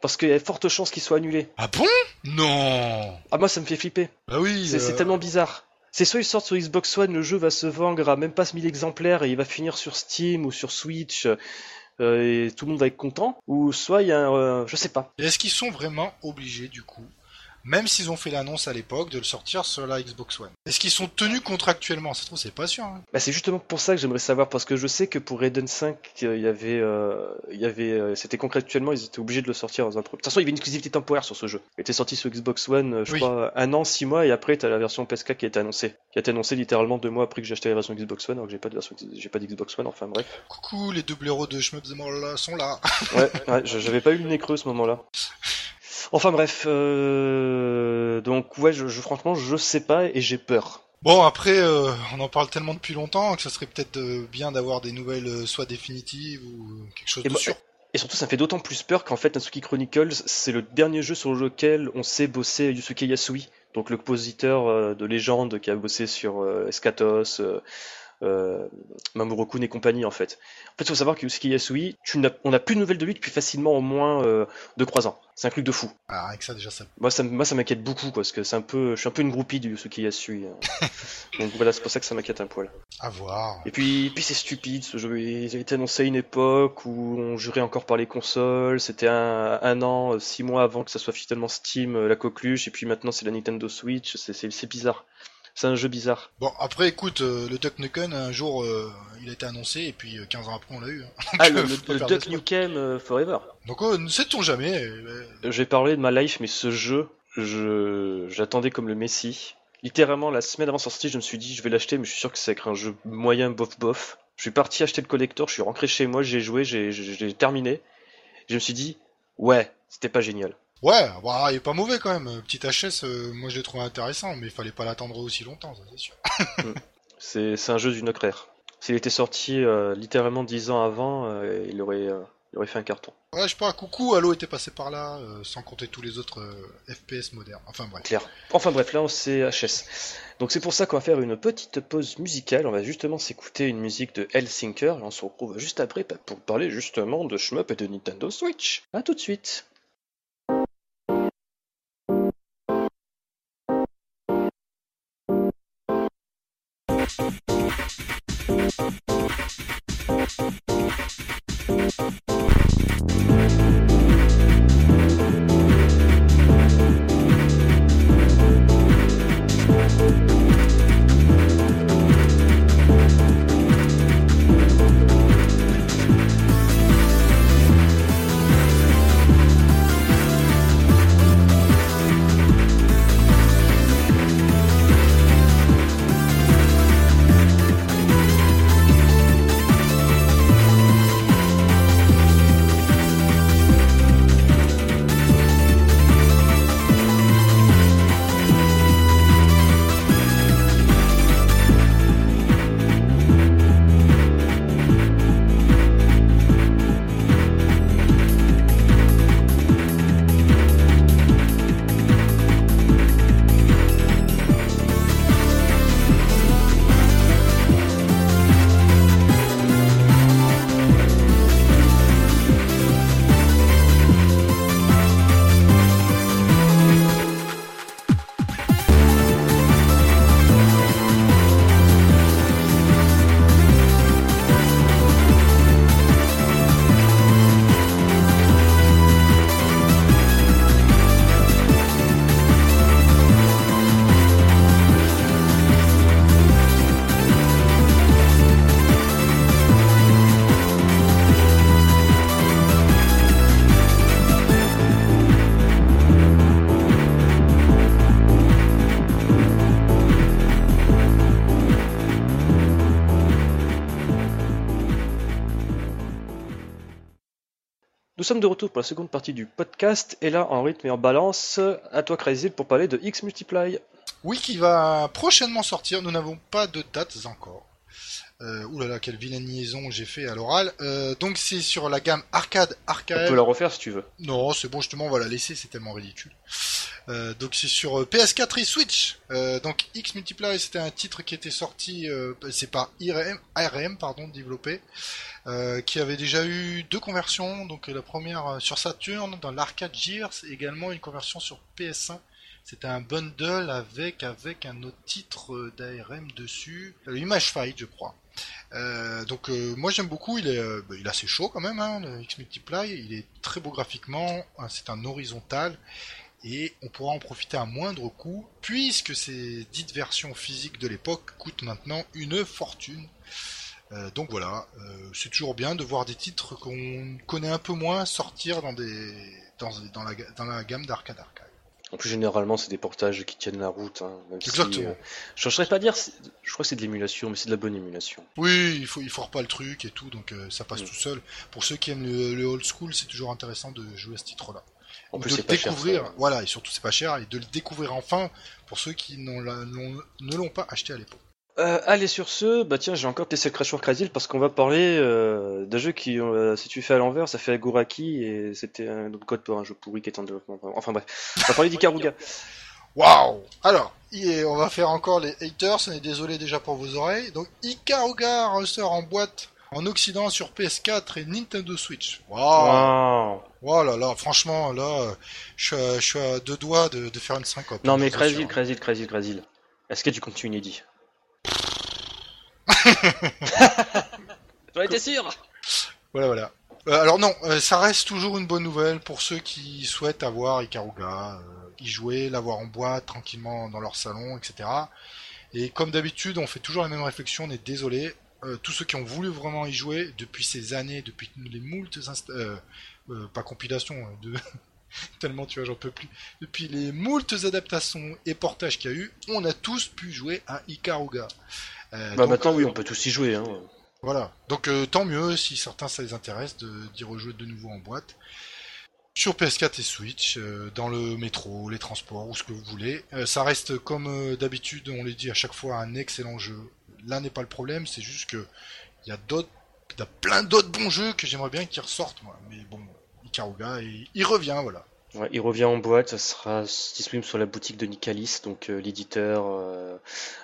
parce qu'il y a de fortes chances qu'il soit annulé. Ah bon? Non Ah moi ça me fait flipper. Ah oui. C'est euh, tellement bizarre. C'est soit il sort sur Xbox One, le jeu va se vendre à même pas 1000 exemplaires et il va finir sur Steam ou sur Switch euh, et tout le monde va être content, ou soit il y a un, euh, je sais pas. Est-ce qu'ils sont vraiment obligés du coup même s'ils ont fait l'annonce à l'époque de le sortir sur la Xbox One. Est-ce qu'ils sont tenus contractuellement? Ça se trouve, c'est pas sûr. Hein. Bah, c'est justement pour ça que j'aimerais savoir, parce que je sais que pour Raiden 5, euh, il y avait, euh, y avait, euh, c'était contractuellement, ils étaient obligés de le sortir dans un. De toute façon, il y avait une exclusivité temporaire sur ce jeu. Il était sorti sur Xbox One, je crois, un an, six mois, et après, t'as la version PS4 qui a été annoncée, qui a été annoncée littéralement deux mois après que j'ai acheté la version Xbox One, alors que j'ai pas de version, j'ai pas d'Xbox One. Enfin bref. Coucou, les deux blaireaux de Shmup sont là. ouais, ouais j'avais pas eu le nez creux ce moment-là. Enfin bref, euh, donc ouais, je, franchement, je sais pas et j'ai peur. Bon, après, euh, on en parle tellement depuis longtemps que ça serait peut-être euh, bien d'avoir des nouvelles soit définitives ou quelque chose de sûr. Et surtout, ça fait d'autant plus peur qu'en fait, Natsuki Chronicles, c'est le dernier jeu sur lequel on sait bosser Yusuke Yasui, donc le compositeur de légende qui a bossé sur Escatos, euh, Mamoru et compagnie en fait. En fait, il faut savoir que Yusuke Yasui, tu on n'a plus de nouvelles de lui depuis facilement au moins euh, 2-3 ans. C'est un truc de fou. Ah, avec ça déjà ça. Moi, ça, moi, ça m'inquiète beaucoup quoi, parce que c'est un peu, je suis un peu une groupie du Yusuke Yasui. hein. Donc voilà, c'est pour ça que ça m'inquiète un poil. À voir. Et puis, puis c'est stupide ce jeu. Il a été annoncé à une époque où on jurait encore par les consoles. C'était un, un an, six mois avant que ça soit finalement Steam, euh, la coqueluche. Et puis maintenant, c'est la Nintendo Switch. C'est bizarre. C'est un jeu bizarre. Bon, après, écoute, euh, le Duck Nukem, un jour, euh, il a été annoncé, et puis euh, 15 ans après, on l'a eu. hein. Ah, le, le, Duck. Nukem euh, Forever. Donc, euh, ne sait-on jamais. euh, J'ai parlé de ma life, mais ce jeu, je, j'attendais comme le Messi. Littéralement, la semaine avant sa sortie, je me suis dit, je vais l'acheter, mais je suis sûr que c'est un jeu moyen bof bof. Je suis parti acheter le collector, je suis rentré chez moi, j'ai joué, j'ai terminé. Je me suis dit, ouais, c'était pas génial. Ouais, bah, il est pas mauvais quand même. Petit HS, euh, moi je l'ai trouvé intéressant, mais il fallait pas l'attendre aussi longtemps, ça c'est sûr. C'est, c'est un jeu d'une ère. S'il était sorti euh, littéralement 10 ans avant, euh, il, aurait, il aurait fait un carton. Ouais, je sais pas, coucou, Halo était passé par là, sans compter tous les autres FPS modernes. Enfin bref. Clair. Enfin bref, là c'est HS. Donc c'est pour ça qu'on va faire une petite pause musicale. On va justement s'écouter une musique de Hellsinker et on se retrouve juste après pour parler justement de shmup et de Nintendo Switch. A tout de suite. Thank you. Sommes de retour pour la seconde partie du podcast et là en rythme et en balance, à toi Crazy pour parler de X Multiply. Oui, qui va prochainement sortir, nous n'avons pas de dates encore. Euh, oulala, quelle vilaine liaison j'ai fait à l'oral. Euh, donc c'est sur la gamme arcade On arcade. peut la refaire si tu veux. Non, c'est bon, justement, on va la laisser, c'est tellement ridicule. Euh, donc c'est sur euh, PS4 et Switch. Euh, donc X Multiply, c'était un titre qui était sorti, c'est par IRM, ARM, pardon, développé, qui avait déjà eu deux conversions. Donc la première sur Saturn, dans l'arcade Gears, et également une conversion sur PS1. C'était un bundle avec avec un autre titre d'ARM dessus, Image Fight, je crois. Donc moi j'aime beaucoup, il est, bah, il est assez chaud quand même, hein, le X Multiply, il est très beau graphiquement, c'est un horizontal et on pourra en profiter à moindre coût puisque ces dites versions physiques de l'époque coûtent maintenant une fortune. Euh, donc voilà, euh, c'est toujours bien de voir des titres qu'on connaît un peu moins sortir dans des dans, dans la, dans la gamme d'arcade arcade. En plus généralement c'est des portages qui tiennent la route. Hein, même si, Exactement. euh, je ne saurais pas dire, je crois que c'est de l'émulation, mais c'est de la bonne émulation. Oui, il faut il faut pas le truc et tout, donc ça passe Mm. tout seul. Pour ceux qui aiment le, le old school, c'est toujours intéressant de jouer à ce titre-là. En plus de le cher. découvrir, voilà, et surtout c'est pas cher, et de le découvrir enfin pour ceux qui la- ne l'ont pas acheté à l'époque. Euh, allez sur ce, bah tiens j'ai encore testé Crash War Crazy parce qu'on va parler euh, d'un jeu qui, euh, si tu fais à l'envers, ça fait Agoraki et c'était un autre code pour un jeu pourri qui est en développement. Enfin bref, on va parler d'Ikaruga. Waouh Alors, on va faire encore les haters, on est désolé déjà pour vos oreilles. Donc, Ikaruga ressort en boîte en Occident sur PS4 et Nintendo Switch. Waouh wow. là là, franchement, là, je suis à, deux doigts de, faire une syncope. Non mais Crazy, Crazy, Crazy, Crazy. Est-ce que tu comptes une inédit J'en étais sûr Voilà, voilà. Euh, alors non, euh, ça reste toujours une bonne nouvelle pour ceux qui souhaitent avoir Ikaruga, euh, y jouer, l'avoir en boîte tranquillement dans leur salon, etc. Et comme d'habitude, on fait toujours la même réflexion, on est désolé. Tous ceux qui ont voulu vraiment y jouer depuis ces années, depuis les moultes pas compilation, de tellement tu vois j'en peux plus. Depuis les moultes adaptations et portages qu'il y a eu, on a tous pu jouer à Ikaruga. bah maintenant oui, on peut tous y jouer. Hein. Voilà. Donc euh, tant mieux si certains ça les intéresse d'y rejouer de nouveau en boîte. Sur PS4 et Switch, euh, dans le métro, les transports, ou ce que vous voulez. Euh, ça reste comme d'habitude, on les dit à chaque fois, un excellent jeu. Là n'est pas le problème, c'est juste que il y a d'autres, plein d'autres bons jeux que j'aimerais bien qu'ils ressortent, moi. Mais bon, Ikaruga, il revient, voilà il revient en boîte, ça sera disponible sur la boutique de Nicalis, donc euh, l'éditeur euh,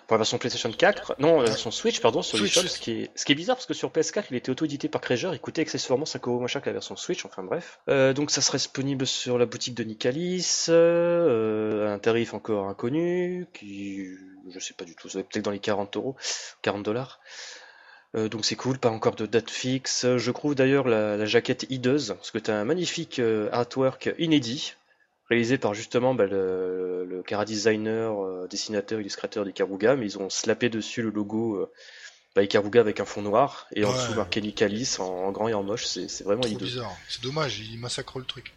pour la version PlayStation 4, non, la version Switch, pardon, sur Switch. ce qui, est, ce qui est bizarre parce que sur PS4 il était auto-édité par Krager, il coûtait accessoirement 5 euros moins cher que la version Switch, enfin bref. Euh, donc ça sera disponible sur la boutique de Nicalis, à un tarif encore inconnu, qui je sais pas du tout, ça va peut-être dans les 40 euros, 40 dollars. Euh, donc c'est cool, pas encore de date fixe. Je trouve d'ailleurs la, jaquette hideuse, parce que tu as un magnifique euh, artwork inédit, réalisé par justement bah, le, le cara designer, euh, dessinateur, illustrateur d'Ikaruga, mais ils ont slappé dessus le logo bah, Ikaruga avec un fond noir, et en dessous marqué Nicalis en, grand et en moche, c'est vraiment hideux. bizarre, c'est dommage, il massacre le truc.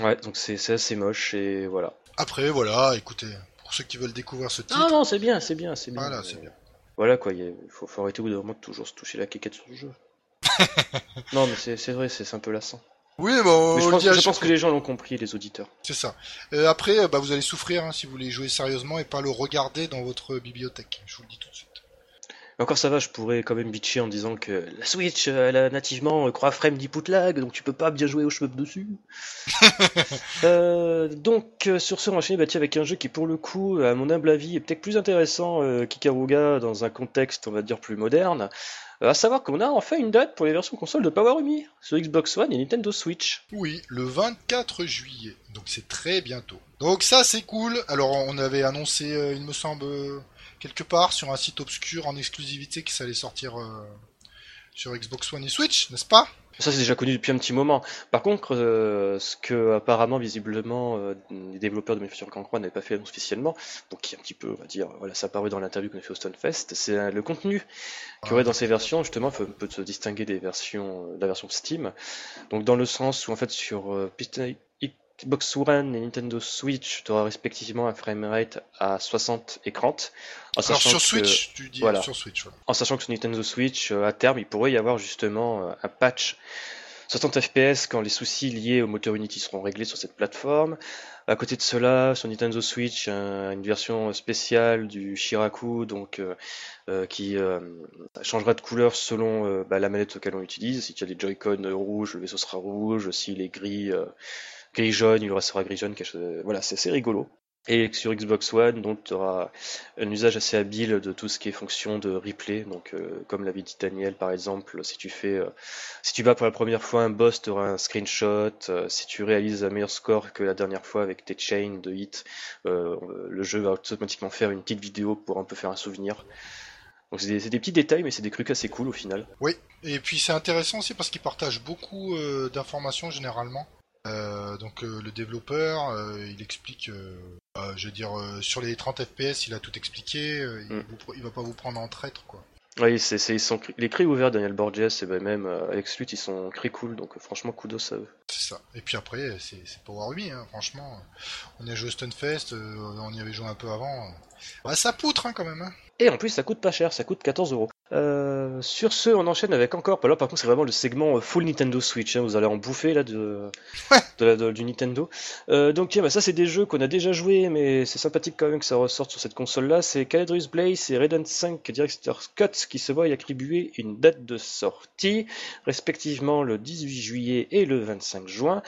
Ouais, donc c'est assez moche, et voilà. Après, voilà, écoutez, pour ceux qui veulent découvrir ce titre... Ah non, c'est bien, c'est bien, c'est bien. Voilà, c'est bien voilà quoi, il faut, faut, arrêter au bout d'un moment de toujours se toucher la quéquette sur le jeu. non, mais c'est vrai, c'est un peu lassant. Oui, bon, mais je pense, que les gens l'ont compris, les auditeurs. C'est ça. Euh, après, bah, vous allez souffrir hein, si vous voulez jouer sérieusement et pas le regarder dans votre bibliothèque. Je vous le dis tout de suite encore ça va, je pourrais quand même bitcher en disant que la Switch, elle a nativement croix frame d'input lag, donc tu peux pas bien jouer au shmup dessus. euh, donc euh, sur ce, on va enchaîner bah, avec un jeu qui pour le coup, à mon humble avis, est peut-être plus intéressant euh, qu'Ikaruga dans un contexte, on va dire, plus moderne. Euh, à savoir qu'on a enfin une date pour les versions console de Power Umi sur Xbox One et Nintendo Switch. Oui, le 24 juillet, donc c'est très bientôt. Donc ça c'est cool. Alors on avait annoncé, il me semble quelque part sur un site obscur en exclusivité qui s'allait sortir euh, sur Xbox One et Switch, n'est-ce pas? Ça c'est déjà connu depuis un petit moment. Par contre, euh, ce que apparemment visiblement euh, les développeurs de Manufacture Cancroix n'avaient pas fait officiellement, donc qui est un petit peu, on va dire, voilà, ça apparaît dans l'interview qu'on a fait au Stonefest, c'est le contenu qu'il y aurait dans ces versions justement peut se distinguer des versions, de la version Steam. Donc dans le sens où en fait sur Xbox One et Nintendo Switch, tu auras respectivement un framerate à 60 et 30. Alors sur Switch, tu dis sur Switch. En sachant que sur Nintendo Switch, euh, à terme, il pourrait y avoir justement euh, un patch 60 FPS quand les soucis liés au moteur Unity seront réglés sur cette plateforme. À côté de cela, sur Nintendo Switch, une version spéciale du Shiraku, donc euh, qui changera de couleur selon bah, la manette auquel on utilise. Si tu as des Joy-Con rouges, le vaisseau sera rouge. S'il est gris, gris jaune, il restera gris jaune, quelque. Voilà, c'est assez rigolo. Et sur Xbox One, donc tu auras un usage assez habile de tout ce qui est fonction de replay. Donc, euh, comme l'avait dit Daniel, par exemple, si tu fais, euh, si tu vas pour la première fois un boss, tu auras un screenshot. Euh, si tu réalises un meilleur score que la dernière fois avec tes chains de hit, le jeu va automatiquement faire une petite vidéo pour un peu faire un souvenir. Donc c'est des, petits détails, mais c'est des trucs assez cool au final. Oui, et puis c'est intéressant aussi parce qu'ils partagent beaucoup d'informations généralement. Euh, donc euh, le développeur, euh, il explique, je veux dire, sur les 30 FPS, il a tout expliqué. Mm. Il, va pas vous prendre en traître, quoi. Oui, c'est, ils sont, les cris ouverts, Daniel Borges, et ben même Alex Luth, ils sont cris cool, donc franchement, kudos à eux. C'est ça. Et puis après, c'est, c'est Power Me, hein, franchement. On a joué Stunfest, on y avait joué un peu avant. Bah, ça poutre hein, quand même. Hein. Et en plus, ça coûte pas cher, ça coûte 14 euros. Euh, sur ce, on enchaîne avec encore. Là, par contre, c'est vraiment le segment euh, full Nintendo Switch. Hein, vous allez en bouffer là de, de, du Nintendo. Euh, donc, tiens, bah, ça, c'est des jeux qu'on a déjà joués, mais c'est sympathique quand même que ça ressorte sur cette console-là. C'est Caladrius Blaze et Redden 5 Director's Cut qui se voient attribuer une date de sortie, respectivement le 18 juillet et le 25 juin.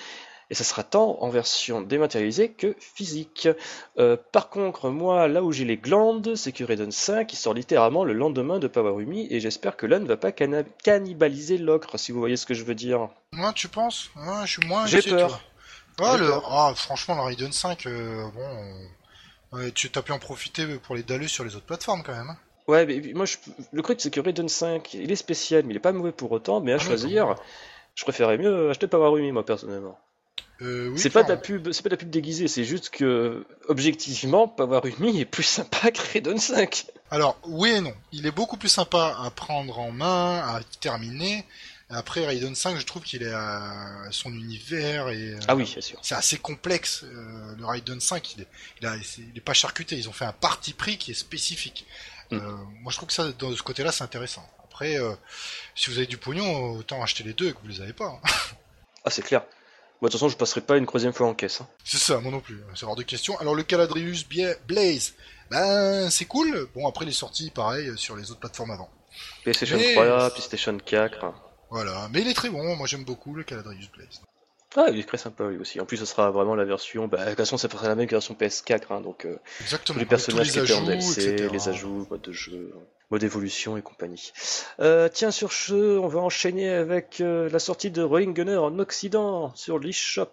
Et ça sera tant en version dématérialisée que physique. Euh, par contre, moi, là où j'ai les glandes, c'est que Raiden 5 qui sort littéralement le lendemain de Power et j'espère que là ne va pas cannibaliser l'ocre, si vous voyez ce que je veux dire. Moi, tu penses? Moi, je suis moins. J'ai peur. Ah, franchement, le Raiden 5, euh, bon, tu as pu en profiter pour les dalus sur les autres plateformes quand même. Hein. Ouais, mais moi, le truc, c'est que Raiden 5, il est spécial, mais il est pas mauvais pour autant. Mais à ah choisir, je préférais mieux acheter Power moi, personnellement. Euh, c'est pas de la pub, c'est pas de la pub déguisée, c'est juste que objectivement, Power est plus sympa que Raiden 5. Alors oui et non, il est beaucoup plus sympa à prendre en main, à terminer. Après Raiden 5, je trouve qu'il est à son univers et ah oui, c'est sûr. C'est assez complexe. Euh, le Raiden 5, il est, il, est, pas charcuté. Ils ont fait un parti pris qui est spécifique. Mm. Euh, moi, je trouve que ça, de ce côté-là, c'est intéressant. Après, si vous avez du pognon, autant acheter les deux que vous les avez pas. Hein. ah, c'est clair. Moi, de toute façon, je passerai pas une troisième fois en caisse. Hein. C'est ça, moi non plus. C'est hors de question. Alors, le Caladrius Blaze, ben, c'est cool. Bon, après, il est sorti, pareil, sur les autres plateformes avant. PlayStation 3, PlayStation 4. Voilà. Mais il est très bon. Moi, j'aime beaucoup le Caladrius Blaze. Ah, il est très sympa lui aussi. En plus, ce sera vraiment la version. Bah, de toute façon, ça sera la même version PS4, hein, donc euh, Exactement. tous les personnages qui étaient en DLC, les ajouts, mode de jeu, mode évolution et compagnie. Euh, tiens, sur ce, on va enchaîner avec euh, la sortie de Rolling Gunner en Occident sur l'eShop.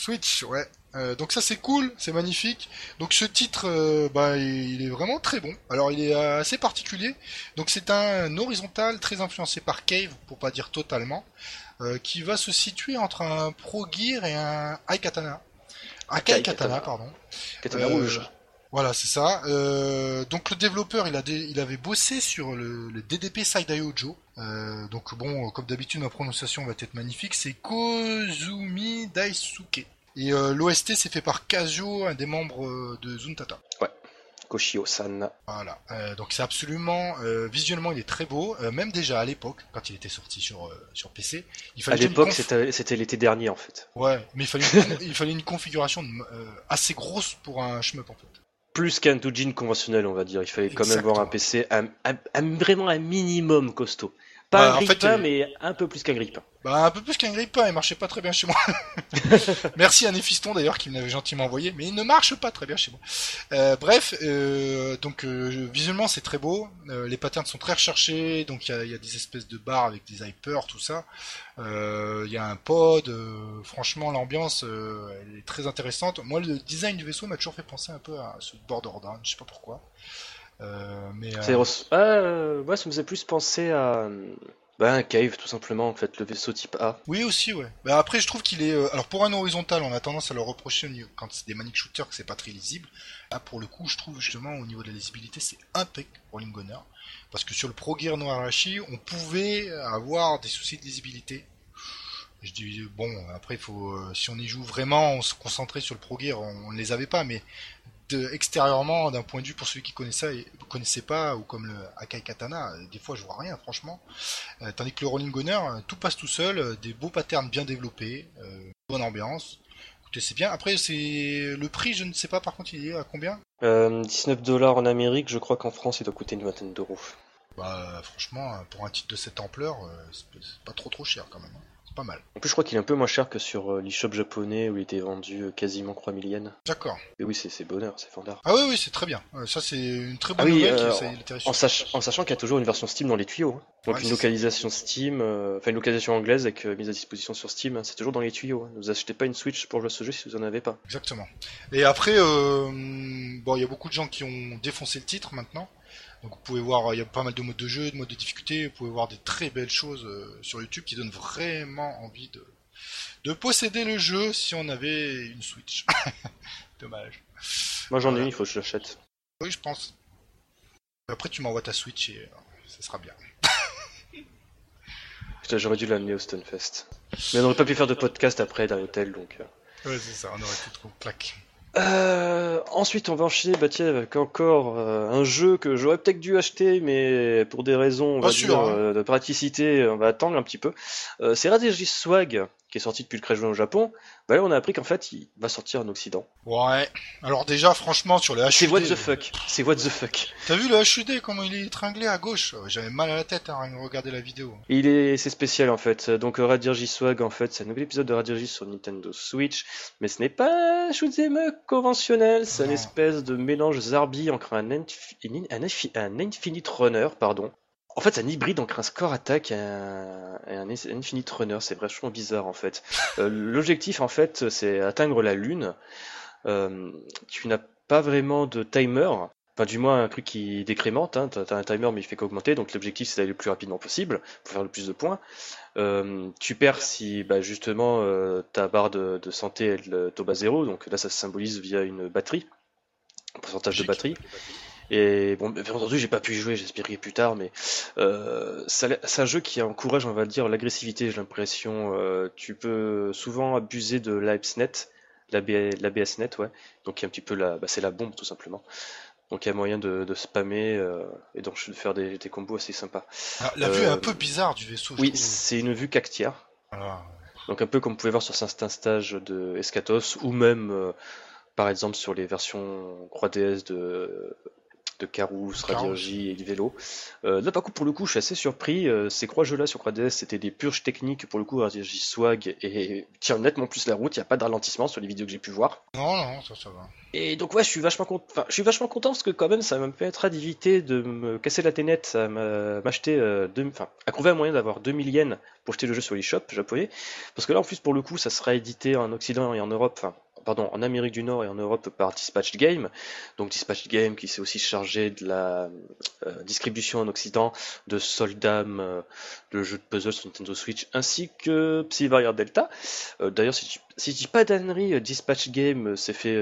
Switch, ouais. Euh, donc ça c'est cool, c'est magnifique. Donc ce titre, euh, bah, il est vraiment très bon. Alors il est assez particulier. Donc c'est un horizontal très influencé par Cave, pour pas dire totalement. Euh, qui va se situer entre un Pro Gear et un Akai Katana. Akai Katana, pardon. Katana rouge. Voilà, c'est ça. Euh, donc le développeur, il, a il avait bossé sur le, le DDP Saidai Joe. Euh, donc bon, comme d'habitude, ma prononciation va être magnifique. C'est Kozumi Daisuke. Et euh, l'OST, c'est fait par Kazuo, un des membres de Zuntata. Ouais. Koshio-san. Voilà, euh, donc c'est absolument euh, visuellement il est très beau, euh, même déjà à l'époque quand il était sorti sur sur PC. Il fallait à l'époque c'était l'été dernier en fait. Ouais, mais il fallait une, il fallait une configuration assez grosse pour un shmup en fait. Plus qu'un doujin conventionnel on va dire, il fallait quand même avoir un PC vraiment un minimum costaud. Pas un grippin, mais un peu plus qu'un grippin. Bah un peu plus qu'un grippin, il marchait pas très bien chez moi. Merci à Néphiston d'ailleurs qui me l'avait gentiment envoyé, mais il ne marche pas très bien chez moi. Euh, bref, euh, donc euh, visuellement c'est très beau, les patterns sont très recherchés, donc il y a, des espèces de barres avec des hyper, tout ça. Il y a un pod, franchement l'ambiance elle est très intéressante. Moi le design du vaisseau m'a toujours fait penser un peu à ce Borderlands, je sais pas pourquoi. Euh, mais. Ah, ouais, ça me faisait plus penser à bah, un cave tout simplement en fait, le vaisseau type A. Oui aussi ouais. Bah, après je trouve qu'il est euh, alors pour un horizontal, on a tendance à le reprocher quand c'est des manic shooters que c'est pas très lisible. Là pour le coup, je trouve justement au niveau de la lisibilité, c'est impec Rolling Gunner parce que sur le Pro Gear Noirashi, on pouvait avoir des soucis de lisibilité. Je dis bon, après il faut euh, si on y joue vraiment, on se concentrait sur le Pro Gear, on ne les avait pas mais extérieurement, d'un point de vue pour ceux qui connaissaient, connaissaient pas, ou comme le Akai Katana, des fois je vois rien, franchement. Euh, tandis que le Rolling Gunner, tout passe tout seul, euh, des beaux patterns bien développés, euh, bonne ambiance. Écoutez, c'est bien. Après, c'est le prix, je ne sais pas par contre, il est à combien? 19 dollars en Amérique, je crois qu'en France, il doit coûter une vingtaine d'euros. Bah, franchement, pour un titre de cette ampleur, c'est pas trop trop cher quand même. Pas mal. En plus, je crois qu'il est un peu moins cher que sur euh, l'eShop japonais où il était vendu euh, quasiment 3000 yens. D'accord. Et oui, c'est bonheur, c'est fandard. Ah oui, oui, c'est très bien. ça, c'est une très bonne ah nouvelle euh, en, sachant qu'il y a toujours une version Steam dans les tuyaux. Hein. Donc une localisation Steam, enfin une localisation anglaise avec mise à disposition sur Steam, hein. c'est toujours dans les tuyaux. Hein. Ne vous achetez pas une Switch pour jouer à ce jeu si vous en avez pas. Exactement. Et après, bon, il y a beaucoup de gens qui ont défoncé le titre maintenant. Donc vous pouvez voir, il y a pas mal de modes de jeu, de modes de difficulté, vous pouvez voir des très belles choses sur YouTube qui donnent vraiment envie de, de posséder le jeu si on avait une Switch. Dommage. Moi j'en ai une, il faut que je l'achète. Oui, je pense. Après tu m'envoies ta Switch et euh, ça sera bien. J'aurais dû l'amener au Stonefest. Mais on n'aurait pas pu faire de podcast après dans l'hôtel donc. Euh. Ouais, c'est ça, on aurait pu trop claque. Euh, ensuite, on va enchaîner bah, tiens, avec encore euh, un jeu que j'aurais peut-être dû acheter, mais pour des raisons on Pas va sûr, dire, hein. euh, de praticité, on va attendre un petit peu. Euh, c'est Radeji Swag qui est sorti depuis le Crash Bandicoot au Japon. Bah là, on a appris qu'en fait, il va sortir en Occident. Ouais. Alors déjà, franchement, sur le HUD... C'est what the fuck. C'est what the fuck. T'as vu le HUD, comment il est étringlé à gauche? J'avais mal à la tête, hein, rien que regarder la vidéo. Il est, c'est spécial en fait. Donc euh, Radirji Swag en fait, c'est un nouvel épisode de Radirji sur Nintendo Switch, mais ce n'est pas un shoot'em up conventionnel, c'est un Non. espèce de mélange Zarbi entre un, un Infinite Runner, pardon. En fait, c'est un hybride entre un Score Attack et un, et un Is- Infinite Runner. C'est vachement bizarre en fait. Euh, L'objectif en fait, c'est atteindre la Lune. Euh, tu n'as pas vraiment de timer. Enfin, du moins, un truc qui décrémente. Hein. T'as un timer, mais il fait qu'augmenter. Donc, l'objectif, c'est d'aller le plus rapidement possible pour faire le plus de points. Euh, tu perds si, bah, justement, ta barre de, de santé elle tombe à zéro. Donc là, ça se symbolise via une batterie, un pourcentage de batterie. Et bon, bien entendu, j'ai pas pu y jouer, j'espérais plus tard, mais euh, c'est un jeu qui encourage, on va dire, l'agressivité, j'ai l'impression. Euh, tu peux souvent abuser de l'ABSnet, l'ABSnet, ouais. Donc, il y a un petit peu la, bah, c'est la bombe, tout simplement. Donc, il y a moyen de, de spammer euh, et donc de faire des, des combos assez sympas. Ah, la vue est un peu bizarre du vaisseau, Oui, c'est une vue cactière. Donc un peu comme vous pouvez voir sur certains stages de Escatos ou même euh, par exemple sur les versions 3DS de de Carous, Carous. Radioji et Vélo. Euh, là par contre pour le coup je suis assez surpris. Euh, ces trois jeux là sur 3DS c'était des purges techniques pour le coup Radioji Swag et tient nettement plus la route. Il n'y a pas de ralentissement sur les vidéos que j'ai pu voir. Non, non, ça, ça va. Et donc ouais, je suis vachement content. Enfin, je suis vachement content parce que quand même, ça me permettra d'éviter de me casser la ténette, à m'a- m'acheter, euh, deux- enfin, à trouver un moyen d'avoir 2000 yens pour acheter le jeu sur l'eShop japonais. Parce que là, en plus, pour le coup, ça sera édité en Occident et en Europe, enfin, pardon, en Amérique du Nord et en Europe par Dispatch Game. Donc Dispatch Game qui s'est aussi chargé de la euh, distribution en Occident de Soldam, euh, le jeu de puzzle sur Nintendo Switch, ainsi que Psy-Warrior Delta. Euh, D'ailleurs, si, je- si je dis pas d'annerie, euh, Dispatch Game s'est fait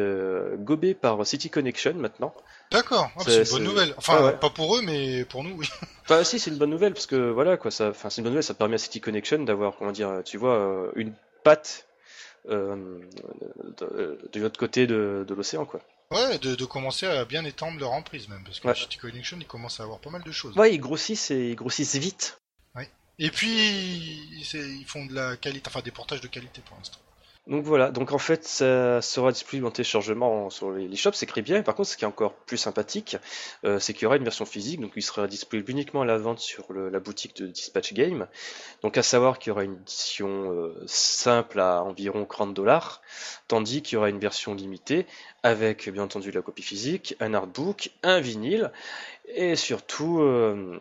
gober par City Connection maintenant. D'accord, ah, C'est- c'est une bonne nouvelle. Enfin, Ah ouais. pas pour eux, mais pour nous, oui. Enfin, si, c'est une bonne nouvelle parce que voilà quoi, ça, enfin, c'est une bonne nouvelle, ça permet à City Connection d'avoir, comment dire, tu vois, une patte de, de l'autre côté de, de l'océan quoi. Ouais, de, de commencer à bien étendre leur emprise même, parce que Ouais. City Connection, ils commencent à avoir pas mal de choses. Ouais, ils grossissent et ils grossissent vite. Et puis, c'est- ils font de la qualité, enfin des portages de qualité pour l'instant. Donc voilà, donc en fait ça sera disponible en téléchargement sur les, shops, c'est très bien. Par contre, ce qui est encore plus sympathique, euh, c'est qu'il y aura une version physique, donc il sera disponible uniquement à la vente sur la boutique de Dispatch Game. Donc à savoir qu'il y aura une édition euh, simple à environ 30 dollars, tandis qu'il y aura une version limitée avec bien entendu la copie physique, un artbook, un vinyle et surtout euh,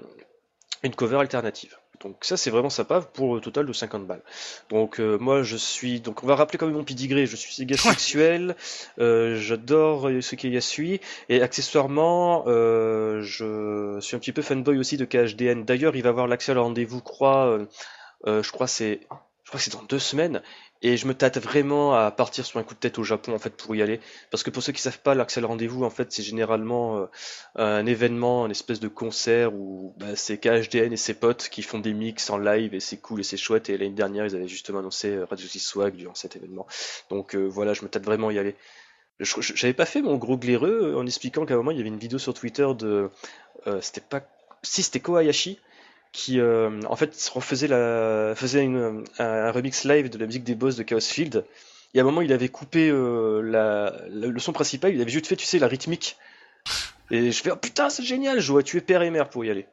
une cover alternative. Donc ça c'est vraiment sympa pour le total de 50 balles. Donc euh, moi je suis donc on va rappeler quand même mon pedigree, je suis gars sexuel, euh, j'adore ce qu'il y a suit et accessoirement euh, je suis un petit peu fanboy aussi de KHDN. D'ailleurs il va avoir l'accès à le rendez-vous croix euh, je crois c'est je crois que c'est dans deux semaines et je me tâte vraiment à partir sur un coup de tête au Japon en fait pour y aller parce que pour ceux qui savent pas au rendez-vous en fait c'est généralement euh, un événement, un espèce de concert où bah, c'est KHDN et ses potes qui font des mix en live et c'est cool et c'est chouette. Et l'année dernière, ils avaient justement annoncé euh, Radio Six Swag durant cet événement. Donc euh, voilà, je me tâte vraiment à y aller. J'avais pas fait mon gros glaireux en expliquant qu'à un moment il y avait une vidéo sur Twitter de. euh, c'était pas. Si, c'était Kohayashi qui euh, en fait refaisait la, faisait une, un, remix live de la musique des boss de Chaos Field. Et à un moment, il avait coupé euh, la, la- le son principal, il avait juste fait, tu sais, la rythmique. Et je fais, oh putain, c'est génial, je dois tuer père et mère pour y aller.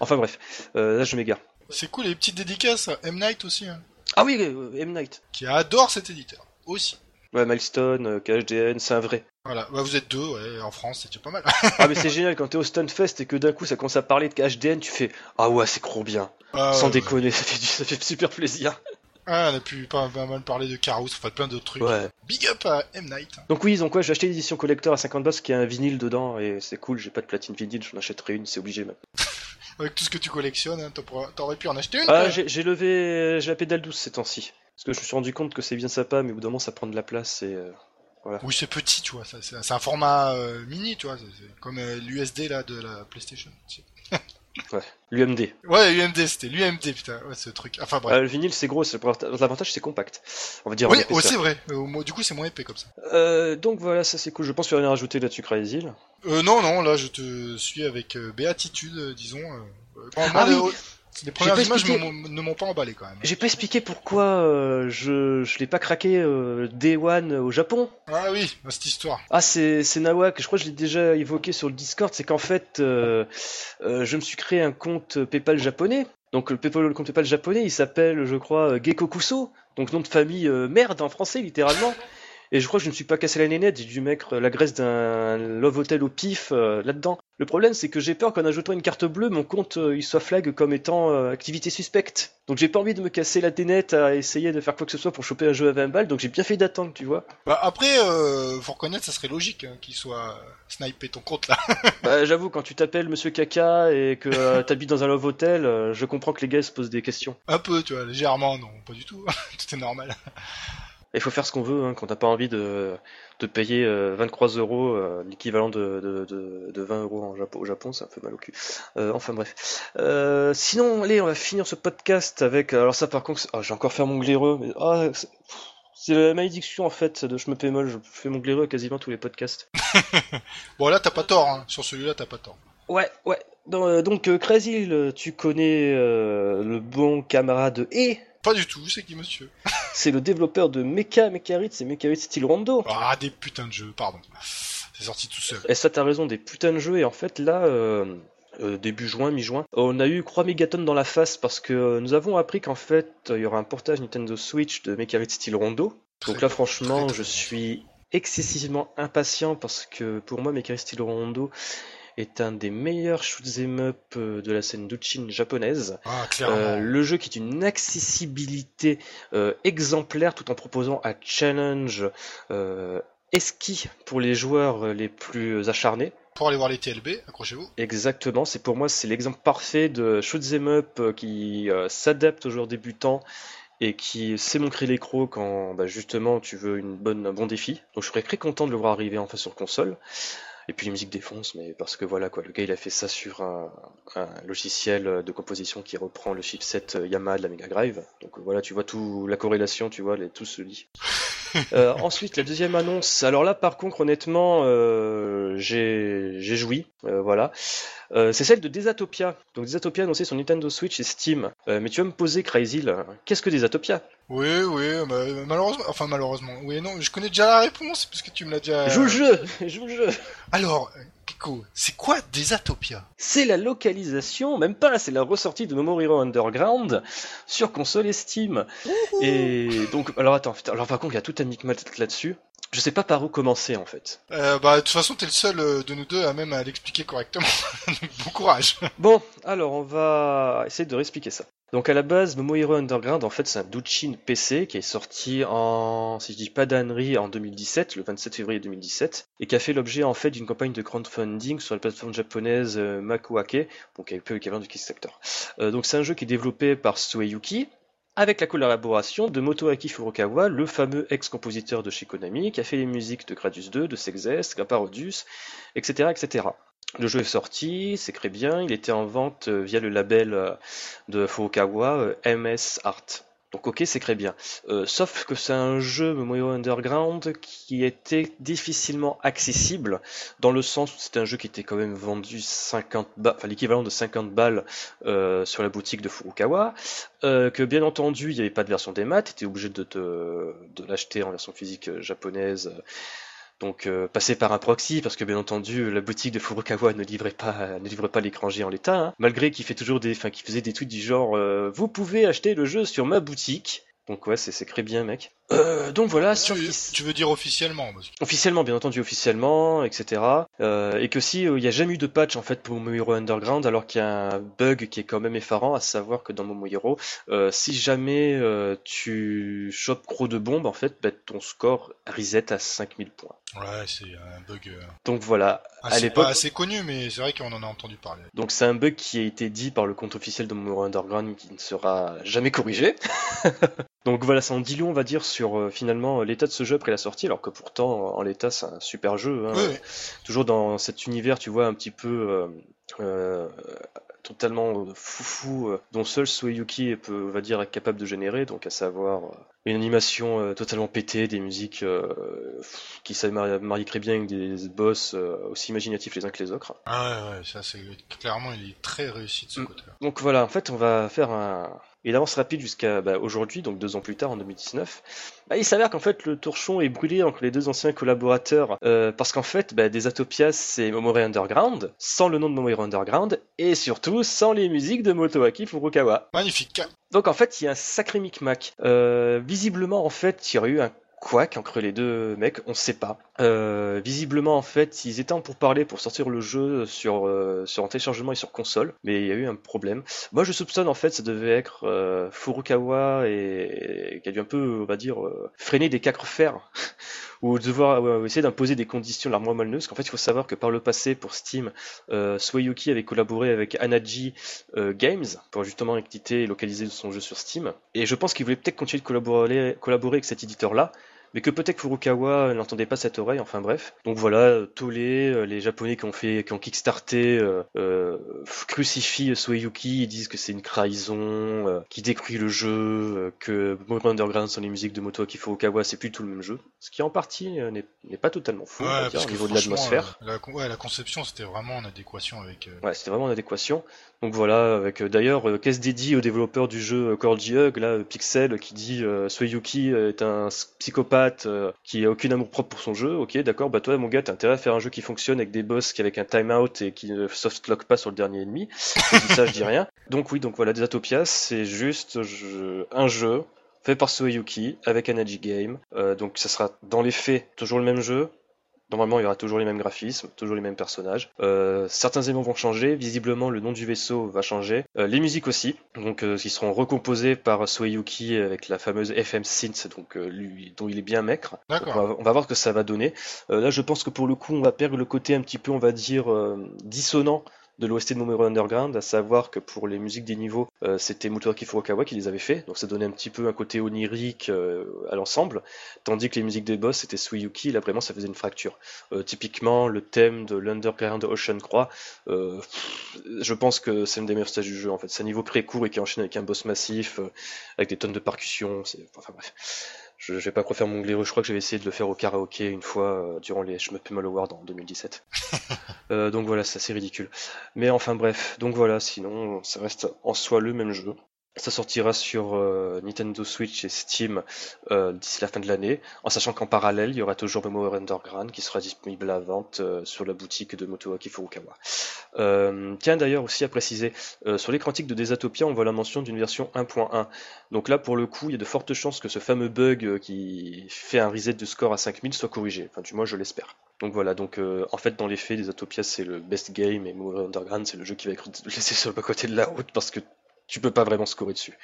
Enfin bref, euh, là je m'égare. C'est cool, les petites dédicaces M. Night aussi, hein, Ah oui, euh, M. Night. qui adore cet éditeur. Aussi. Ouais, Milestone, euh, KHDN, c'est un vrai. Voilà, bah, vous êtes deux, ouais, en France, c'est déjà pas mal. Ah mais c'est génial quand t'es au Stunfest et que d'un coup ça commence à parler de KHDN, tu fais Ah ouais, c'est trop bien. Ah, Sans ouais, déconner, ça fait, du- ça fait super plaisir. Ah, on a pu pas, pas mal parler de Carous, enfin plein d'autres trucs. Ouais. Big up à M. Night. Donc oui, donc ouais, j'ai acheté l'édition collector à 50 balles, qui a un vinyle dedans, et c'est cool, j'ai pas de platine vinyle, j'en achèterai une, c'est obligé maintenant. Avec tout ce que tu collectionnes, hein, t'aurais pu en acheter une. Ah, quoi. j'ai j'ai levé, j'ai la pédale douce ces temps-ci. Parce que je me suis rendu compte que c'est bien sympa, mais au bout d'un moment ça prend de la place et... euh, Oui, c'est petit, tu vois. C'est un format euh, mini, tu vois. C'est comme euh, l'USD là de la PlayStation. L'UMD. Ouais, l'UMD, c'était l'UMD, putain, ouais, ce truc. Enfin bref. Euh, le vinyle, c'est gros, l'avantage, c'est compact. On va dire oui, ouais, c'est vrai. Du coup, c'est moins épais comme ça. Euh, donc voilà, ça c'est cool. Je pense que rien rajouter là-dessus, Crazy. Euh, non, non, là, je te suis avec béatitude, disons. bon, Ah moi, oui. Les, premières images expliqué. ne m'ont pas emballé quand même. J'ai pas expliqué pourquoi euh, je, je l'ai pas craqué euh, Day One au Japon. Ah oui, bah, cette histoire. Ah, c'est c'est Nawak, je crois que je l'ai déjà évoqué sur le Discord, c'est qu'en fait, euh, je me suis créé un compte PayPal japonais. Donc le, PayPal, le compte PayPal japonais, il s'appelle, je crois, euh, Gecko Kuso, donc nom de famille merde en français, littéralement. Et je crois que je ne suis pas cassé la nénette, j'ai dû mettre la graisse d'un Love Hotel au pif euh, là-dedans. Le problème, c'est que j'ai peur qu'en ajoutant une carte bleue, mon compte euh, il soit flag comme étant euh, activité suspecte. Donc j'ai pas envie de me casser la nénette à essayer de faire quoi que ce soit pour choper un jeu à 20 balles, donc j'ai bien fait d'attendre, tu vois. Bah, après, euh, faut reconnaître, ça serait logique hein, qu'il soit euh, snipé ton compte là. Bah, j'avoue, quand tu t'appelles Monsieur Caca et que t'habites dans un love hotel, je comprends que les gars se posent des questions. Un peu, tu vois, légèrement, non, pas du tout. Tout est normal. Il faut faire ce qu'on veut, hein, quand t'as pas envie de, de payer euh, 23 euros, euh, l'équivalent de, de, de, de 20 euros en Japon, au Japon, ça fait mal au cul. Euh, enfin bref. Euh, sinon, allez, on va finir ce podcast avec. Alors ça, par contre, ah, j'ai encore fait mon glaireux. mais- ah, c'est- la malédiction en fait de je me mal. Je fais mon glaireux à quasiment tous les podcasts. Bon, là, t'as pas tort, hein. Sur celui-là, t'as pas tort. Ouais, ouais. Euh, donc, euh, Crazy, tu connais euh, le bon camarade E. Pas du tout, c'est qui, monsieur? C'est le développeur de Mecha Mecharit, c'est Mecharit Style Rondo. Ah, des putains de jeux, pardon. C'est sorti tout seul. Et ça, t'as raison, des putains de jeux. Et en fait, là, euh, euh, début juin, mi-juin, on a eu 3 mégatonnes dans la face parce que euh, nous avons appris qu'en fait, il y aura un portage Nintendo Switch de Mecharit Style Rondo. Donc là, franchement, très, je suis excessivement impatient parce que pour moi, Mecharit Style Rondo est un des meilleurs shoot'em up euh, de la scène Duchin japonaise. Ah, clairement. Euh, le jeu qui est une accessibilité euh, exemplaire tout en proposant un challenge euh, esquis pour les joueurs euh, les plus acharnés. Pour aller voir les TLB, accrochez-vous. Exactement, c'est pour moi c'est l'exemple parfait de shoot'em up qui euh, s'adapte aux joueurs débutants et qui sait montrer les crocs quand bah, justement tu veux une bonne, un bon défi. Donc je serais très content de le voir arriver enfin sur console. Et puis les musiques défoncent, mais parce que voilà quoi, le gars il a fait ça sur un, logiciel de composition qui reprend le chipset euh, Yamaha de la Mega Drive. Donc euh, voilà, tu vois tout la corrélation, tu vois, tout se lit. Euh, ensuite, la deuxième annonce. Alors là, par contre, honnêtement, euh, j'ai joui, euh, voilà. C'est celle de Desatopia. Donc Desatopia annoncé sur Nintendo Switch et Steam. Mais tu vas me poser, Crazy, qu'est-ce que Desatopia? Oui, oui, bah, malheureusement, enfin malheureusement, oui, non, je connais déjà la réponse, parce que tu me l'as déjà... Joue le jeu, joue le jeu. Alors, Kiko, c'est quoi Desatopia C'est la localisation, même pas, c'est la ressortie de Momo Hero Underground sur console et Steam. Et donc, alors attends, alors par contre, il y a tout un micmac là-dessus. Je sais pas par où commencer en fait. euh, Bah, de toute façon, t'es le seul euh, de nous deux à même à l'expliquer correctement. Bon courage. Bon, alors on va essayer de réexpliquer ça. Donc à la base, Momo Hero Underground, en fait, c'est un Douchin PC qui est sorti en, si je dis pas d'annerie, en 2017, le 27 février 2017, et qui a fait l'objet en fait d'une campagne de crowdfunding sur la plateforme japonaise euh, Makuake, donc un peu l'équivalent du Kickstarter. Euh, donc c'est un jeu qui est développé par Sueyuki, avec la collaboration de Motoaki Furukawa, le fameux ex-compositeur de chez qui a fait les musiques de Gradius 2, de Sexes, Parodius, etc., etc. Le jeu est sorti, c'est très bien, il était en vente euh, via le label euh, de Furukawa, euh, MS Art. Donc ok, c'est très bien. Sauf que c'est un jeu Momo Underground qui était difficilement accessible, dans le sens où c'était un jeu qui était quand même vendu 50 balles, enfin l'équivalent de 50 balles sur la boutique de Furukawa, que bien entendu il n'y avait pas de version des maths, tu étais obligé de, te- de l'acheter en version physique japonaise, donc euh, passer par un proxy, parce que bien entendu la boutique de Furukawa ne livrait pas, ne livre pas G en l'état, hein, malgré qu'il fait toujours des, enfin faisait des tweets du genre euh, vous pouvez acheter le jeu sur ma boutique. Donc ouais, c'est c'est très bien, mec. Euh, donc voilà, Tu, sauf qu'il- tu veux dire officiellement parce que- officiellement, bien entendu, officiellement, etc. Euh, et que si euh, il n'y a jamais eu de patch en fait pour Momo Hero Underground, alors qu'il y a un bug qui est quand même effarant, à savoir que dans Momo Hero, euh, si jamais tu chopes gros de bombe, en fait, bah, ton score reset à 5000 points. Ouais, c'est un bug Donc voilà, à assez, l'époque, assez connu, mais c'est vrai qu'on en a entendu parler. donc c'est un bug qui a été dit par le compte officiel de Momo Hero Underground qui ne sera jamais corrigé. Donc voilà, ça en long, on va dire, sur euh, finalement euh, l'état de ce jeu après la sortie, alors que pourtant, en l'état, c'est un super jeu. hein. Oui, oui. toujours dans cet univers, tu vois, un petit peu euh, euh, totalement foufou, dont seul Sueyuki peut, va dire, être capable de générer, donc à savoir une animation totalement pétée, des musiques qui savent marier très bien avec des boss aussi imaginatifs les uns que les autres. Ah ouais, ouais ça c'est clairement il est très réussi de ce mm. côté-là. Donc voilà, en fait on va faire un, il avance rapide jusqu'à bah, aujourd'hui, donc deux ans plus tard, en 2019. Bah, il s'avère qu'en fait le torchon est brûlé entre les deux anciens collaborateurs euh, parce qu'en fait bah, Desatopias c'est Momori Underground, sans le nom de Momori Underground, et surtout sans les musiques de Motoaki Furukawa. Magnifique. Donc en fait il y a un sacré micmac. Euh, visiblement en fait il y aurait eu un quoi entre les deux mecs, on sait pas. Euh, visiblement, en fait, ils étaient en pour parler pour sortir le jeu sur, euh, sur un téléchargement et sur console, mais il y a eu un problème. Moi, je soupçonne, en fait, ça devait être euh, Furukawa et, qui a dû un peu, on va dire, freiner des quatre fers ou devoir essayer d'imposer des conditions largement malneuses. Qu'en fait, il faut savoir que par le passé, pour Steam, euh, Swayuki avait collaboré avec Anaji Games pour justement éditer et localiser son jeu sur Steam. Et je pense qu'il voulait peut-être continuer de collaborer, collaborer avec cet éditeur-là, mais que peut-être Furukawa n'entendait pas cette oreille, enfin bref. Donc voilà, Tolé, euh, les japonais qui ont fait, qui ont kickstarté, euh, euh, crucifient Sueyuki, ils disent que c'est une trahison, euh, qui détruit le jeu, que Moto Underground sont les musiques de Motoaki Furukawa, c'est plus tout le même jeu. Ce qui en partie n'est pas totalement faux, ouais, au niveau de l'atmosphère. La, ouais, la conception c'était vraiment en adéquation avec... Ouais, c'était vraiment en adéquation. Donc voilà, avec d'ailleurs, euh, qu'est-ce dédié au développeur du jeu Cordy Hug, là, Pixel, qui dit euh, Sueyuki est un psychopathe euh, qui a aucun amour propre pour son jeu, ok, d'accord, bah toi mon gars, t'as intérêt à faire un jeu qui fonctionne avec des boss qui avec un timeout et qui ne softlock pas sur le dernier ennemi. Je dis ça, je dis rien. Donc oui, donc voilà, Desatopias, c'est juste un jeu fait par Sueyuki avec Anaji Game. Euh, donc ça sera dans les faits toujours le même jeu, Normalement, il y aura toujours les mêmes graphismes, toujours les mêmes personnages. Euh, certains éléments vont changer. Visiblement, le nom du vaisseau va changer. Euh, les musiques aussi. Donc, euh, ils seront recomposées par Sueyuki avec la fameuse FM Synth, donc lui, dont il est bien maître. On va, on va, voir ce que ça va donner. là, je pense que pour le coup, on va perdre le côté un petit peu, on va dire, dissonant de l'OST de Momero Underground, à savoir que pour les musiques des niveaux, euh, c'était Motoaki Furukawa qui les avait fait, donc ça donnait un petit peu un côté onirique euh, à l'ensemble, tandis que les musiques des boss c'était Suiyuki, là vraiment ça faisait une fracture. Euh, typiquement, le thème de l'Underground Ocean Croix, je pense que c'est une des meilleures stages du jeu en fait. C'est un niveau très court et qui enchaîne avec un boss massif, avec des tonnes de percussions, enfin bref. Je, vais pas refaire mon glaive, je crois que j'avais essayé de le faire au karaoké une fois durant les Shmup Mal Awards en 2017. Euh, donc voilà, c'est assez ridicule. Mais enfin bref, donc voilà, sinon ça reste en soi le même jeu. Ça sortira sur euh, Nintendo Switch et Steam euh, d'ici la fin de l'année, en sachant qu'en parallèle, il y aura toujours Memory Underground qui sera disponible à vente sur la boutique de Motoaki Furukawa. tiens d'ailleurs aussi à préciser, sur l'écran de Desatopia, on voit la mention d'une version 1.1. Donc là, pour le coup, il y a de fortes chances que ce fameux bug qui fait un reset de score à 5000 soit corrigé. Enfin, du moins, je l'espère. Donc voilà, donc euh, en fait dans les faits, les Autopias c'est le best game et Movie Underground c'est le jeu qui va être laissé sur le côté de la route parce que tu peux pas vraiment scorer dessus,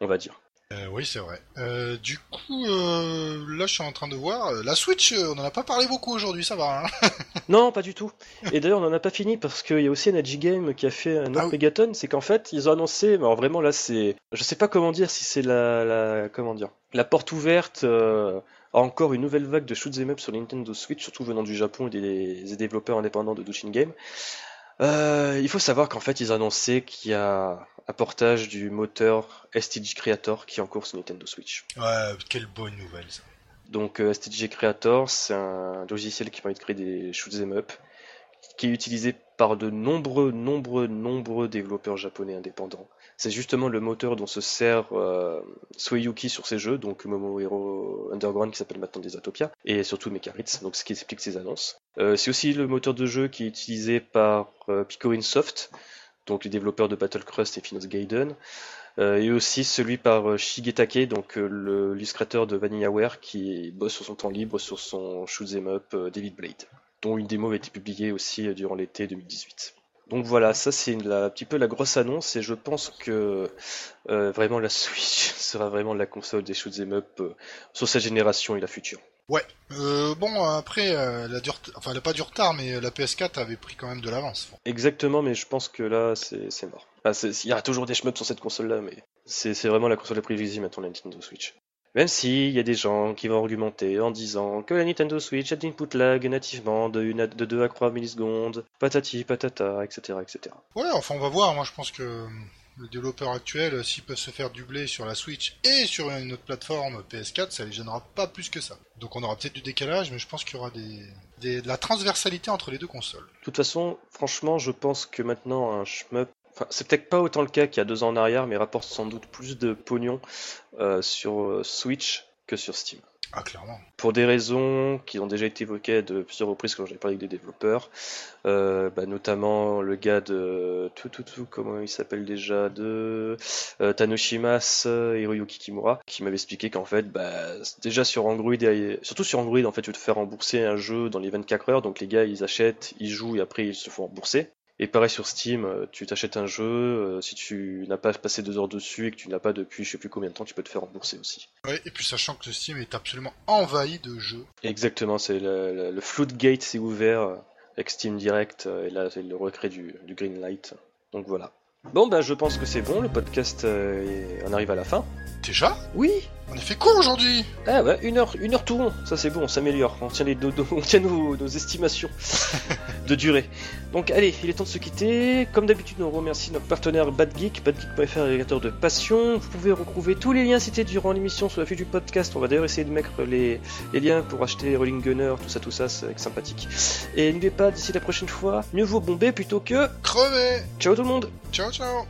on va dire. Euh, oui, c'est vrai. Euh, du coup, là, je suis en train de voir la Switch. on en a pas parlé beaucoup aujourd'hui, ça va. Hein non, pas du tout. Et d'ailleurs, on en a pas fini parce qu'il y a aussi un Game qui a fait un autre ah, C'est qu'en fait, ils ont annoncé. alors vraiment, là, c'est. Je sais pas comment dire si c'est la, la, comment dire, la porte ouverte encore une nouvelle vague de shoots up sur Nintendo Switch, surtout venant du Japon et des, développeurs indépendants de Dushin Game. Euh, il faut savoir qu'en fait, ils annonçaient qu'il y a un portage du moteur STG Creator qui est en cours sur Nintendo Switch. Ouais, quelle bonne nouvelle ça. Donc euh, STG Creator, c'est un logiciel qui permet de créer des shoot'em up qui est utilisé par de nombreux, nombreux, nombreux développeurs japonais indépendants. C'est justement le moteur dont se sert euh, Sueyuki sur ses jeux, donc Momo Hero Underground qui s'appelle maintenant Desatopia, et surtout Mekaritz, donc ce qui explique ses annonces. Euh, c'est aussi le moteur de jeu qui est utilisé par euh, Picorin Soft, donc les développeurs de Battle Crust et Finos Gaiden, euh, et aussi celui par Shigetake, donc l'illustrateur de VanillaWare qui bosse sur son temps libre sur son shoot'em up David Blade dont une démo a été publiée aussi durant l'été 2018. Donc voilà, ça c'est un petit peu la grosse annonce et je pense que vraiment la Switch sera vraiment la console des shoot'em up sur cette génération et la future. Ouais. bon après, elle a enfin elle a pas du retard, mais la PS4 avait pris quand même de l'avance. Exactement, mais je pense que là c'est mort. il y aura toujours des shmups sur cette console-là, mais c'est vraiment la console la privilégiée maintenant la Nintendo Switch. Même si il y a des gens qui vont argumenter en disant que la Nintendo Switch a d'input lag nativement de, une à- de 2 à 3 millisecondes, patati patata, etc. etc. Ouais, enfin on va voir. Moi je pense que les développeurs actuels, euh, s'ils peuvent se faire du sur la Switch et sur une autre plateforme PS4, ça les gênera pas plus que ça. Donc on aura peut-être du décalage, mais je pense qu'il y aura de la transversalité entre les deux consoles. De toute façon, franchement, je pense que maintenant un shmup, enfin, c'est peut-être pas autant le cas qu'il y a deux ans en arrière, mais rapporte sans doute plus de pognon euh, sur euh, Switch que sur Steam. Ah clairement. Pour des raisons qui ont déjà été évoquées de plusieurs reprises quand j'ai parlé avec des développeurs, euh, bah, notamment le gars de tout tout tout comment il s'appelle déjà de euh, Tanoshimas Hiroyuki Kimura qui m'avait expliqué qu'en fait bah, déjà sur Android surtout sur Android en fait tu te fais rembourser un jeu dans les 24 heures donc les gars ils achètent ils jouent et après ils se font rembourser et pareil sur Steam, euh, tu t'achètes un jeu, euh, si tu n'as pas passé deux heures dessus et que tu n'as pas depuis je sais plus combien de temps, tu peux te faire rembourser aussi. Ouais, et puis sachant que Steam est absolument envahi de jeux. Exactement, c'est le, le, le Floodgate s'est ouvert euh, avec Steam Direct et là c'est le recrée du, du Greenlight. Donc voilà. Bon bah je pense que c'est bon, le podcast euh, on arrive à la fin. Déjà Oui On a fait court aujourd'hui? Ah ouais, une heure, une heure tout rond, ça c'est bon, on s'améliore, on tient, les, nos- nos- on tient nos, nos estimations de durée. Donc allez, il est temps de se quitter. Comme d'habitude, on remercie notre partenaire BadGeek, badgeek.fr, agrégateur de passion. Vous pouvez retrouver tous les liens cités durant l'émission sur la fiche du podcast. On va d'ailleurs essayer de mettre les, les liens pour acheter Rolling Gunner, tout ça, tout ça, c'est sympathique. Et n'oubliez pas, d'ici la prochaine fois, mieux vaut bomber plutôt que... Crevé Ciao tout le monde Ciao ciao